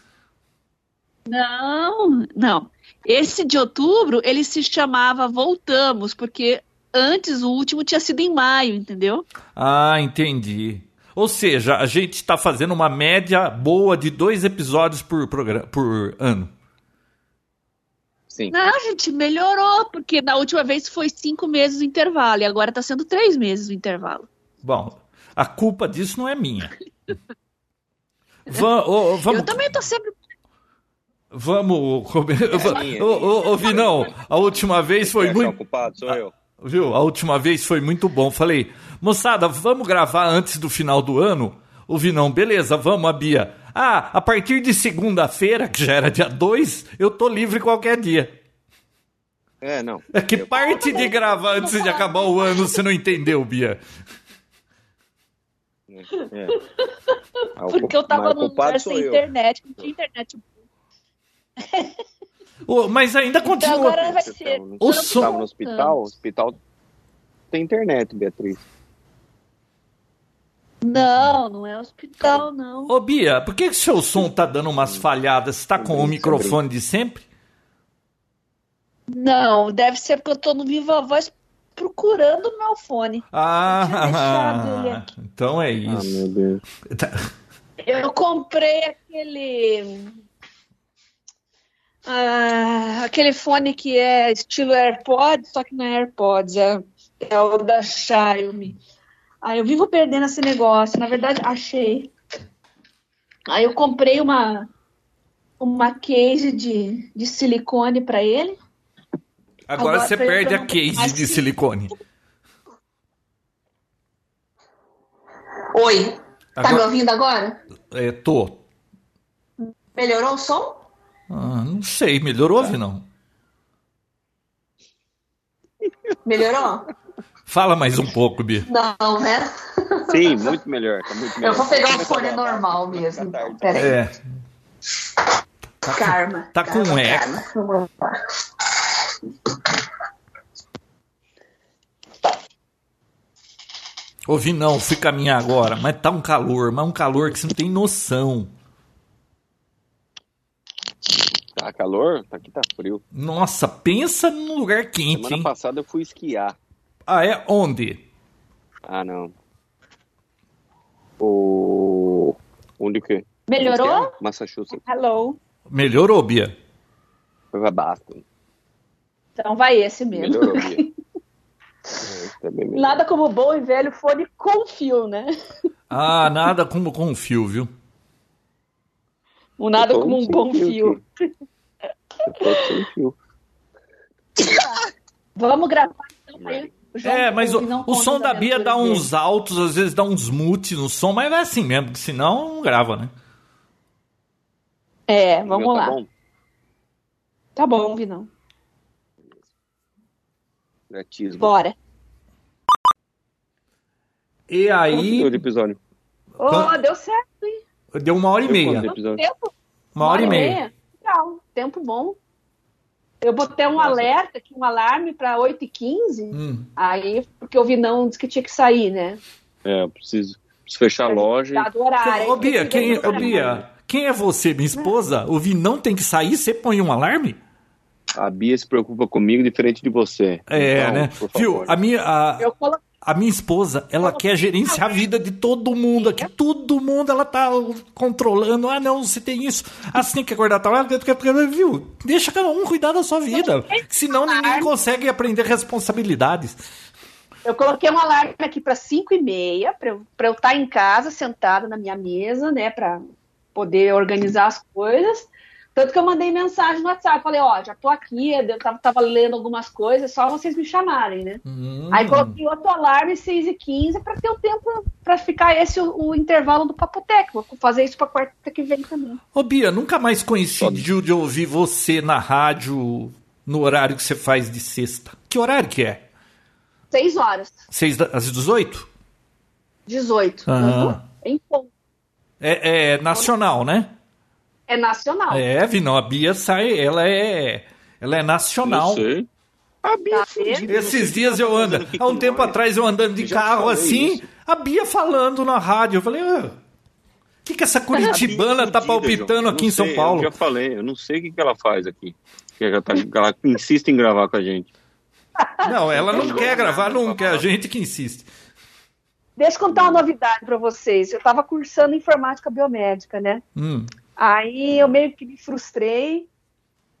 Não, não. Esse de outubro, ele se chamava Voltamos, porque antes o último tinha sido em maio, entendeu? Ah, entendi. Ou seja, a gente está fazendo uma média boa de dois episódios por, programa, por ano. Sim. Não, gente, melhorou, porque na última vez foi cinco meses o intervalo, e agora tá sendo três meses o intervalo. Bom, a culpa disso não é minha. Va- ô, vamos, Eu também tô sempre. vamos comer. minha, Ô, ô, ô, Vinão, a última vez foi é muito. o culpado? Sou eu. Viu? A última vez foi muito bom. Falei, moçada, vamos gravar antes do final do ano? O Vinão, beleza, vamos, a Bia. Ah, a partir de segunda-feira, que já era dia 2, eu tô livre qualquer dia. É, não. É que Eu- parte de gravar antes de acabar o ano você não entendeu, Bia? É. O Porque eu tava num lugar sem eu. internet, não tinha internet. Mas ainda Então continua. agora vai Você ser. O você som- tava no hospital? O hospital tem internet, Beatriz. Não, não é hospital, não. Ô, Bia, por que, que seu som tá dando umas falhadas? Você tá com o microfone de sempre? Não, deve ser porque eu tô no Viva Voz procurando o meu fone. Ah, então é Ah, isso. meu Deus. Tá- Eu comprei aquele. Ah, aquele fone que é estilo AirPods, só que não é AirPods, é, é o da Xiaomi. Aí eu vivo perdendo esse negócio. Na verdade, achei. Aí eu comprei uma uma case de, de silicone para ele. Agora Agora você perde a case de silicone. Oi. Tá me Agora- ouvindo agora? É, tô. Melhorou o som? Ah, não sei, melhorou, não? Melhorou? Fala mais um pouco, Bia. Não, né? Sim, muito melhor. Tá muito melhor. Eu vou pegar o fone normal mesmo. Tá tarde. Peraí. É. Tá com- Karma. tá com eco. karma. Vamos lá. Ouvi não, fui caminhar agora, mas tá um calor, mas um calor que você não tem noção. Tá calor? Tá Aqui tá frio. Nossa, pensa num lugar quente, Semana hein? passada eu fui esquiar. Ah, é? Onde? Ah, não. O. Onde que? Melhorou? Esquiar? Massachusetts. Hello. Melhorou, Bia? Foi pra Boston. Então vai esse mesmo. Melhorou, Bia. É. Nada como bom e velho fone com fio, né? Ah, nada como com fio, viu? O nada como um bom fio. aqui. Sem fio. Vamos gravar então aí. João, É, mas o, o som da Bia dá uns altos, às vezes dá uns mutes no som, mas é assim mesmo, porque senão não grava, né? É, vamos meu lá. Tá bom? Tá bom, Vinão. Gratismo. Bora. E Quanto aí, deu de episódio? Quanto? deu certo, hein? deu uma hora e Deu quanto de meia. episódio? Tempo. Uma hora e meia. Legal. Tempo bom. Eu botei um alerta, aqui, um alarme para 8h15, Hum. aí, porque o Vinão disse que tinha que sair, né? É, eu preciso, preciso fechar a loja. Tá do horário. Ô, Bia, quem, ô. Bia, quem é você, minha esposa? O Vinão tem que sair, você põe um alarme? A Bia se preocupa comigo diferente de você. É, Então, né? por Viu, a minha, a, Eu coloquei a minha esposa, ela quer gerenciar a vida de todo mundo aqui. Todo mundo ela tá controlando. Ah, não, você tem isso. Ah, você tem que acordar tal hora. Viu? Deixa cada um cuidar da sua vida. Senão ninguém consegue aprender responsabilidades. Eu coloquei um alarme aqui para 5 e meia, para eu, pra eu estar em casa, sentada na minha mesa, né, para poder organizar as coisas. Tanto que eu mandei mensagem no WhatsApp, falei, ó, já tô aqui, eu tava, tava lendo algumas coisas, só vocês me chamarem, né? Hum. Aí coloquei outro alarme 6 e 15 para ter o tempo para ficar esse o, o intervalo do Papotec. Vou fazer isso para quarta que vem também. Ô, Bia, nunca mais coincidiu de ouvir você na rádio no horário que você faz de sexta. Que horário que é? 6 horas, Seis da, às 18? 18. Ah. Uhum. Em ponto. É, é nacional, né? É nacional. É, Vinão, a Bia sai, ela é. Ela é nacional. Não sei. A Bia Tá é fudida, Esses dias tá eu ando. aqui Há um tempo atrás eu andando de Eu carro assim, isso. a Bia falando na rádio. Eu falei, ah, o que, que essa é curitibana tá palpitando João. aqui Eu em São sei, Paulo? Eu já falei, eu não sei o que, que ela faz aqui. Que ela, tá- ela insiste em gravar com a gente. Não, ela não quer gravar nunca, é a gente que insiste. Deixa eu contar uma novidade para vocês. Eu estava cursando informática biomédica, né? Hum. Aí eu meio que me frustrei.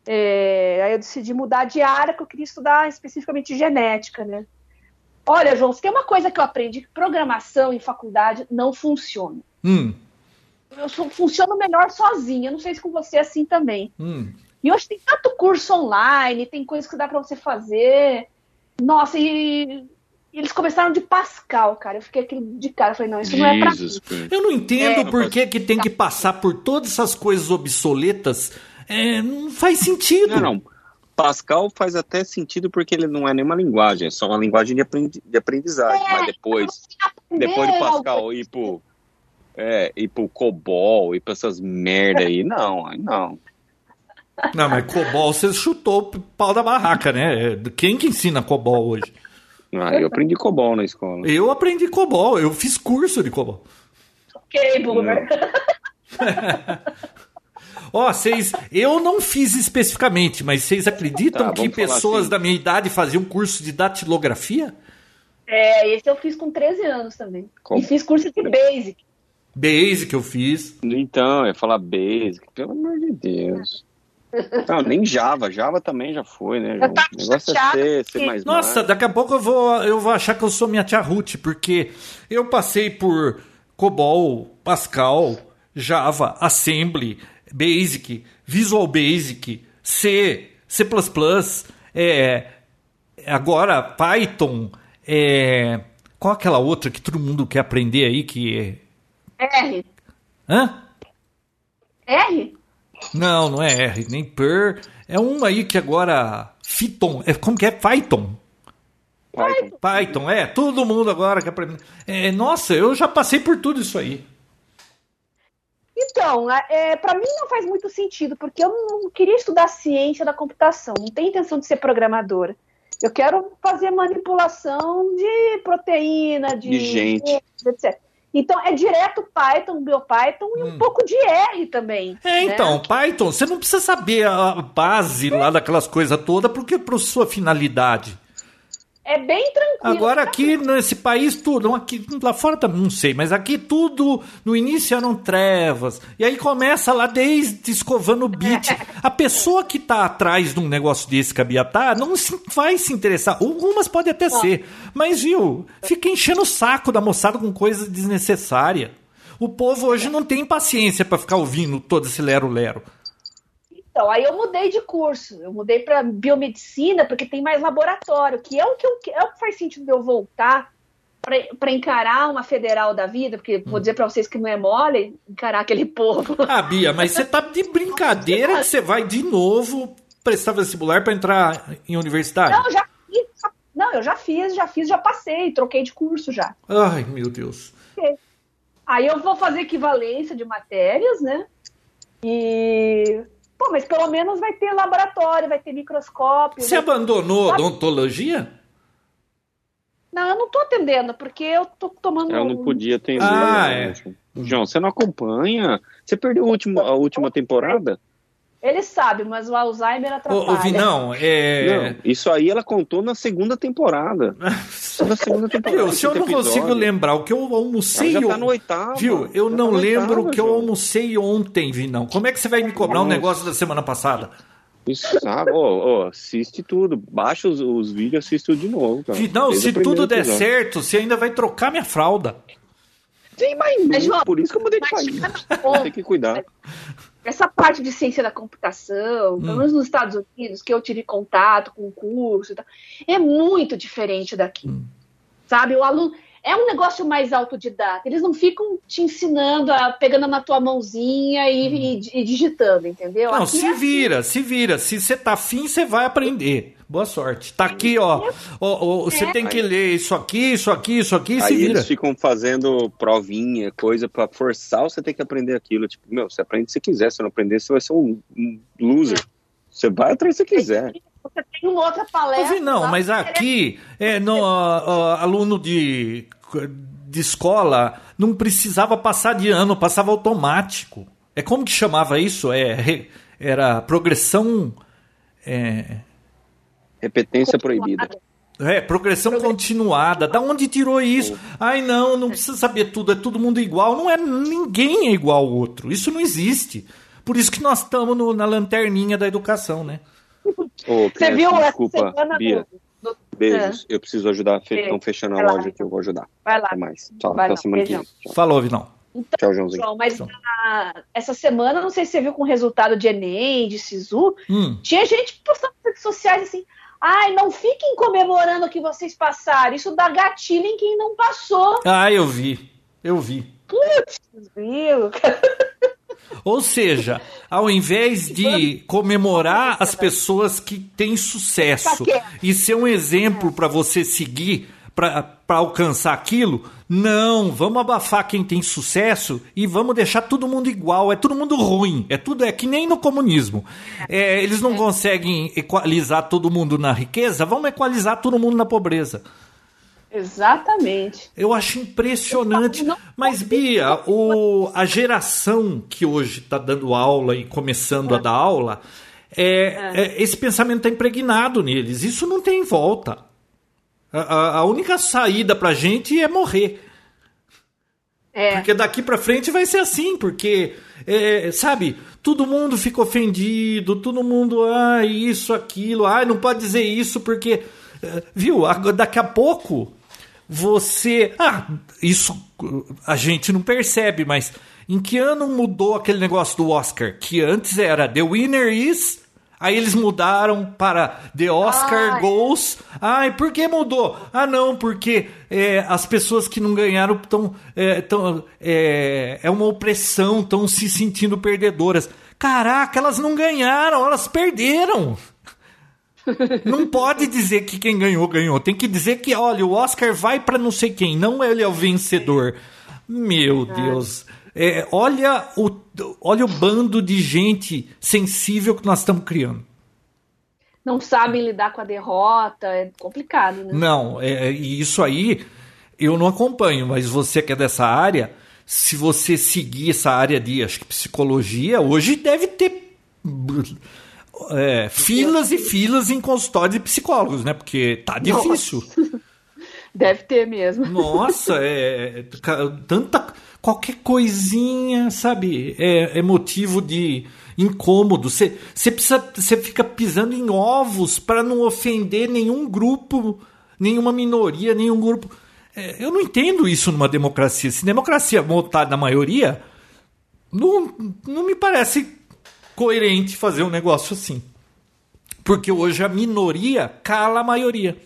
é, aí eu decidi mudar de área, que eu queria estudar especificamente genética, né? Olha, João, se tem uma coisa que eu aprendi, que programação em faculdade não funciona. Hum, Eu sou, funciono melhor sozinha, não sei se com você é assim também. hum. E hoje tem tanto curso online, tem coisas que dá para você fazer. Nossa, e eles começaram de Pascal, cara. Eu fiquei aquele de cara, eu falei, não, isso não é pra mim. Jesus. Eu não entendo É. por que, que tem que passar por todas essas coisas obsoletas. É, não faz sentido. Não, não. Pascal faz até sentido porque ele não é nenhuma linguagem, é só uma linguagem de, aprendi- de aprendizagem. É, Mas depois, Aprender depois de Pascal ir pro, é, ir pro COBOL, ir pra essas merda aí, não, aí não. Não, mas COBOL você chutou o pau da barraca, né? Quem que ensina COBOL hoje? Ah, eu aprendi COBOL na escola. Eu aprendi COBOL, eu fiz curso de COBOL. Ok, boomer. Ó, vocês. Eu não fiz especificamente, mas vocês acreditam Tá, que pessoas assim. da minha idade faziam curso de datilografia? É, esse eu fiz com 13 anos também. Como? E fiz curso de Basic. Basic eu fiz. Então, é falar basic, pelo amor de Deus. Não, nem Java, Java também já foi, né, João? O negócio é ser que- mais Nossa, daqui a pouco eu vou, eu vou achar que eu sou minha tia Ruth, porque eu passei por COBOL, Pascal, Java, Assembly, Basic, Visual Basic, C, C++, é, agora Python, é, qual aquela outra que todo mundo quer aprender aí que R. é... Hã? R? Não, não é R, nem Per. É uma aí que agora. Python. É, como que é? Python. Python. Python, é. Todo mundo agora quer aprender. É, nossa, eu já passei por tudo isso aí. Então, é, para mim não faz muito sentido, porque eu não queria estudar ciência da computação, não tenho intenção de ser programadora. Eu quero fazer manipulação de proteína, de, De gente. etc. Então, é direto Python, BioPython e um pouco de R também. É, né? então, Python, você não precisa saber a base lá daquelas coisas todas, porque para sua finalidade. É bem tranquilo. Agora aqui nesse país tudo, aqui lá fora também não sei, mas aqui tudo no início eram trevas. E aí começa lá desde escovando o beat. A pessoa que tá atrás de um negócio desse que a Bia tá, não se, vai se interessar. Algumas podem até ser, mas viu, fica enchendo o saco da moçada com coisa desnecessária. O povo hoje não tem paciência para ficar ouvindo todo esse lero-lero. Então, aí eu mudei de curso. Eu mudei para biomedicina porque tem mais laboratório, que é o que, eu, é o que faz sentido eu voltar para encarar uma federal da vida, porque Hum. vou dizer para vocês que não é mole encarar aquele povo. Ah, Bia, mas você tá de brincadeira que você vai de novo prestar vestibular para entrar em universidade? Não, eu já fiz. Não, eu já fiz, já fiz, já passei, troquei de curso já. Ai, meu Deus. Aí eu vou fazer equivalência de matérias, né? E Pô, mas pelo menos vai ter laboratório, vai ter microscópio. Você né? abandonou Sabe? odontologia? Não, eu não tô atendendo, porque eu tô tomando. Ela não podia atender. Ah, né, é. João? João, você não acompanha? Você perdeu a última, a última temporada? Ele sabe, mas o Alzheimer atrapalha. Ô, ô Vinão, é. Não, isso aí ela contou na segunda temporada. É na segunda temporada. Se eu não quinto consigo episódio. lembrar o que eu almocei. Ela já tá no oitavo. Viu, eu Já não tá lembro oitavo, o que eu João. almocei ontem, Vinão. Como é que você vai me cobrar um Nossa. negócio da semana passada? Isso, sabe? Ô, ô, assiste tudo. Baixa os, os vídeos e assiste tudo de novo, cara. Vinão, Desde se tudo der episódio. certo, você ainda vai trocar minha fralda. Sim, mas, Mas, João, por isso que eu mudei de país. Tem que cuidar. Essa parte de ciência da computação, Hum. pelo menos nos Estados Unidos, que eu tive contato com o curso tal, é muito diferente daqui. Hum. Sabe? O aluno. É um negócio mais autodidata. Eles não ficam te ensinando, a, pegando na tua mãozinha e, e- e digitando, entendeu? Hum. Não, Aqui se é assim. vira, se vira. Se você tá afim, você vai aprender. Boa sorte. Tá aqui, ó. Ó, ó, você É. tem que ler isso aqui, isso aqui, isso aqui e se Aí vira. eles ficam fazendo provinha, coisa pra forçar você ter que aprender aquilo. Tipo, meu, você aprende se quiser. Se não aprender, você vai ser um, um loser. Você vai atrás se você quiser. Você tem uma outra palestra. Lá, mas aqui, é, no, ó, aluno de, de escola não precisava passar de ano, passava automático. É como que chamava isso? É, era progressão. É, Repetência proibida. é, progressão continuada. Da onde tirou isso? Ai, não, não precisa saber tudo, é todo mundo igual. Não é ninguém é igual ao outro. Isso não existe. Por isso que nós estamos na lanterninha da educação, né? Ô, Você criança, viu essa desculpa, semana Bia. do, Beijos. Eu preciso ajudar. Estão fechando a loja aqui, eu vou ajudar. Vai lá. Até mais. Tchau, Vai até lá, semana que vem. Falou, Vinão. Tchau, Joãozinho. João, mas na- essa semana, não sei se você viu com o resultado de Enem, de Sisu, Hum. tinha gente postando nas redes sociais assim, ai, não fiquem comemorando o que vocês passaram, isso dá gatilho em quem não passou. Ah, eu vi. Eu vi. Putz, viu? Ou seja, ao invés de comemorar as pessoas que têm sucesso e ser um exemplo para você seguir, para alcançar aquilo, não, vamos abafar quem tem sucesso e vamos deixar todo mundo igual. É todo mundo ruim. É tudo é que nem no comunismo. É, eles não conseguem equalizar todo mundo na riqueza, vamos equalizar todo mundo na pobreza. Exatamente. Eu acho impressionante. Mas, Bia, o, a geração que hoje está dando aula e começando a dar aula, é, é, esse pensamento está impregnado neles. Isso não tem volta. A, a- única saída para gente é morrer. É, Porque daqui para frente vai ser assim, porque, é, sabe, todo mundo fica ofendido, todo mundo, ah, isso, aquilo, ah, não pode dizer isso porque, é, viu, daqui a pouco você, ah, isso a gente não percebe, mas em que ano mudou aquele negócio do Oscar? Que antes era The Winner is. Aí eles mudaram para The Oscar Ai. Goes. Ai, por que mudou? Ah, não, porque é, as pessoas que não ganharam estão. É, tão, é, é uma opressão, estão se sentindo perdedoras. Caraca, elas não ganharam, elas perderam. Não pode dizer que quem ganhou, ganhou. Tem que dizer que, olha, o Oscar vai para não sei quem, não ele é o vencedor. Meu Deus. É, olha, o, olha o bando de gente sensível que nós estamos criando. não sabem lidar com a derrota, é complicado, né? Não, é, e isso aí eu não acompanho, mas você que é dessa área, se você seguir essa área de acho que psicologia, hoje deve ter é, filas e filas em consultório de psicólogos, né? Porque tá difícil. Deve ter mesmo. Nossa, é, ca- tanta qualquer coisinha, sabe? É, é motivo de incômodo. Você você precisa, você fica pisando em ovos para não ofender nenhum grupo, nenhuma minoria, nenhum grupo. É, eu não entendo isso numa democracia. Se democracia montada na maioria, não, não me parece coerente fazer um negócio assim. Porque hoje a minoria cala a maioria.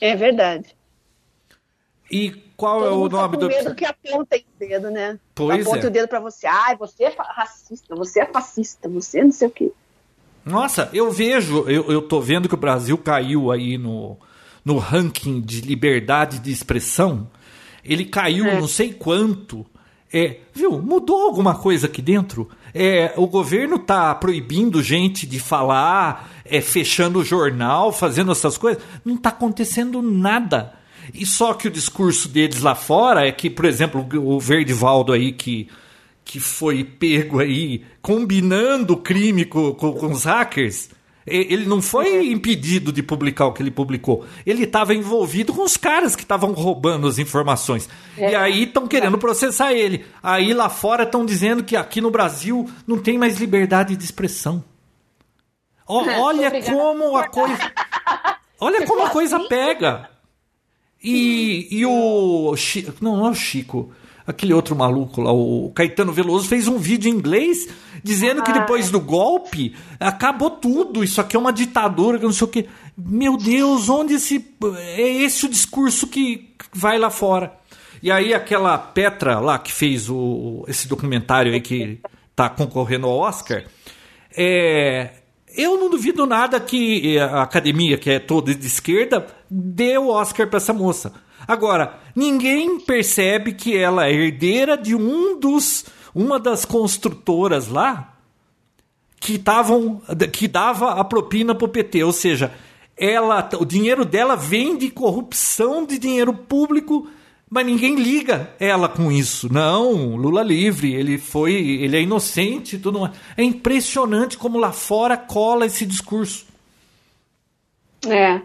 É verdade. E qual é Todo o mundo tá nome com do medo que apontem o dedo, né? Pois Aponta é. o dedo pra você. Ai, você é racista, você é fascista, você não sei o quê. Nossa, eu vejo, eu, eu tô vendo que o Brasil caiu aí no, no ranking de liberdade de expressão. Ele caiu É. não sei quanto. É, viu? Mudou alguma coisa aqui dentro? É, o governo tá proibindo gente de falar, é, fechando o jornal, fazendo essas coisas. Não tá acontecendo nada. E só que o discurso deles lá fora é que, por exemplo, o Verdivaldo aí que, que foi pego aí combinando o crime com, com, com os hackers. Ele não foi impedido de publicar o que ele publicou. Ele estava envolvido com os caras que estavam roubando as informações. É. E aí estão querendo processar ele. Aí lá fora estão dizendo que aqui no Brasil não tem mais liberdade de expressão. O, olha como a coisa. Olha como a coisa pega. E, e o. Não, não é o Chico aquele outro maluco lá, o Caetano Veloso, fez um vídeo em inglês dizendo que depois do golpe acabou tudo, isso aqui é uma ditadura, que não sei o que. Meu Deus, onde esse. É esse o discurso que vai lá fora. E aí aquela Petra lá que fez o, esse documentário aí que tá concorrendo ao Oscar, é, eu não duvido nada que a academia, que é toda de esquerda, dê o Oscar para essa moça. Agora, ninguém percebe que ela é herdeira de um dos uma das construtoras lá que estavam que dava a propina pro PT, ou seja, ela o dinheiro dela vem de corrupção de dinheiro público, mas ninguém liga ela com isso. Não, Lula livre, ele foi, ele é inocente, tudo mais. É impressionante como lá fora cola esse discurso. É.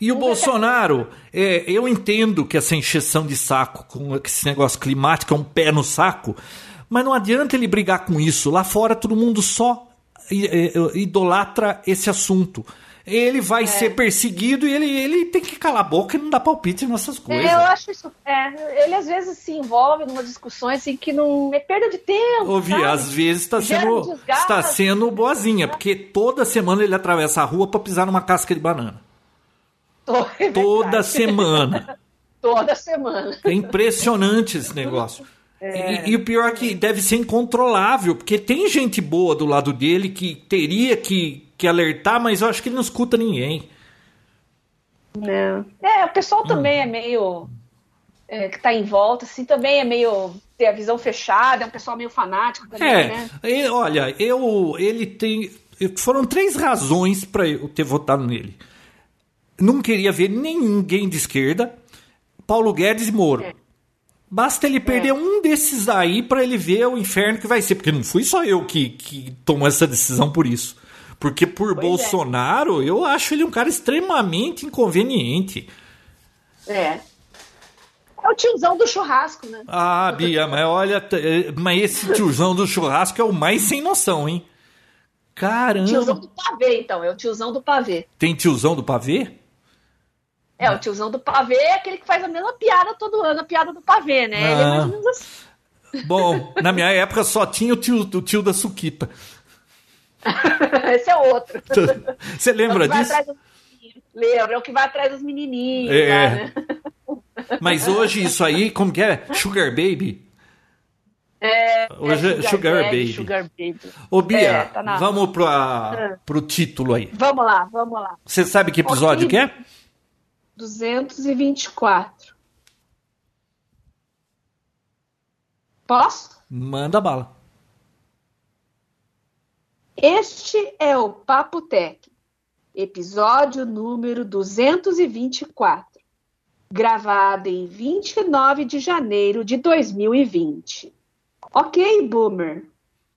E o Bolsonaro, é, eu entendo que essa encheção de saco com esse negócio climático é um pé no saco, mas não adianta ele brigar com isso. Lá fora todo mundo só idolatra esse assunto. Ele vai é. ser perseguido e ele, ele tem que calar a boca e não dar palpite nessas coisas. É, eu acho isso. É, ele às vezes se envolve em umas discussões assim, que não é perda de tempo. Ouvi, às vezes está sendo, está sendo boazinha, porque toda semana ele atravessa a rua para pisar numa casca de banana. É Toda semana. Toda semana. É impressionante esse negócio. É. E, e, o pior é que deve ser incontrolável, porque tem gente boa do lado dele que teria que, que alertar, mas eu acho que ele não escuta ninguém. Não. É, o pessoal também hum. é meio. É, que está em volta, assim, também é meio. ter a visão fechada, é um pessoal meio fanático também, é, né? E, olha, eu. Ele tem. Foram três razões para eu ter votado nele não queria ver ninguém de esquerda, Paulo Guedes e Moro. É. Basta ele perder é. um desses aí para ele ver o inferno que vai ser. Porque não fui só eu que, que tomou essa decisão por isso. Porque por pois é. Bolsonaro, é. eu acho ele um cara extremamente inconveniente. É. É o tiozão do churrasco, né? Ah, Bia, mas olha, mas esse tiozão do churrasco é o mais sem noção, hein? Caramba. Tiozão do pavê, então, é o tiozão do pavê. Tem tiozão do pavê? É, o tiozão do pavê é aquele que faz a mesma piada todo ano, a piada do pavê, né? Ah. Ele é mais ou menos assim. Bom, na minha época só tinha o tio, o tio da Suquita. Esse é outro. Você lembra disso? Lembra, é o que vai atrás dos menininhos. É. né? Mas hoje isso aí, como que é? Sugar Baby? É, Hoje é Sugar, sugar Baby. Sugar Baby. Ô, Bia, é, tá na... vamos para o título aí. Vamos lá, vamos lá. Você sabe que episódio que é? 224. Posso? Manda bala. Este é o Papo Tech, episódio número 224, gravado em 29 de janeiro de 2020. Ok, Boomer,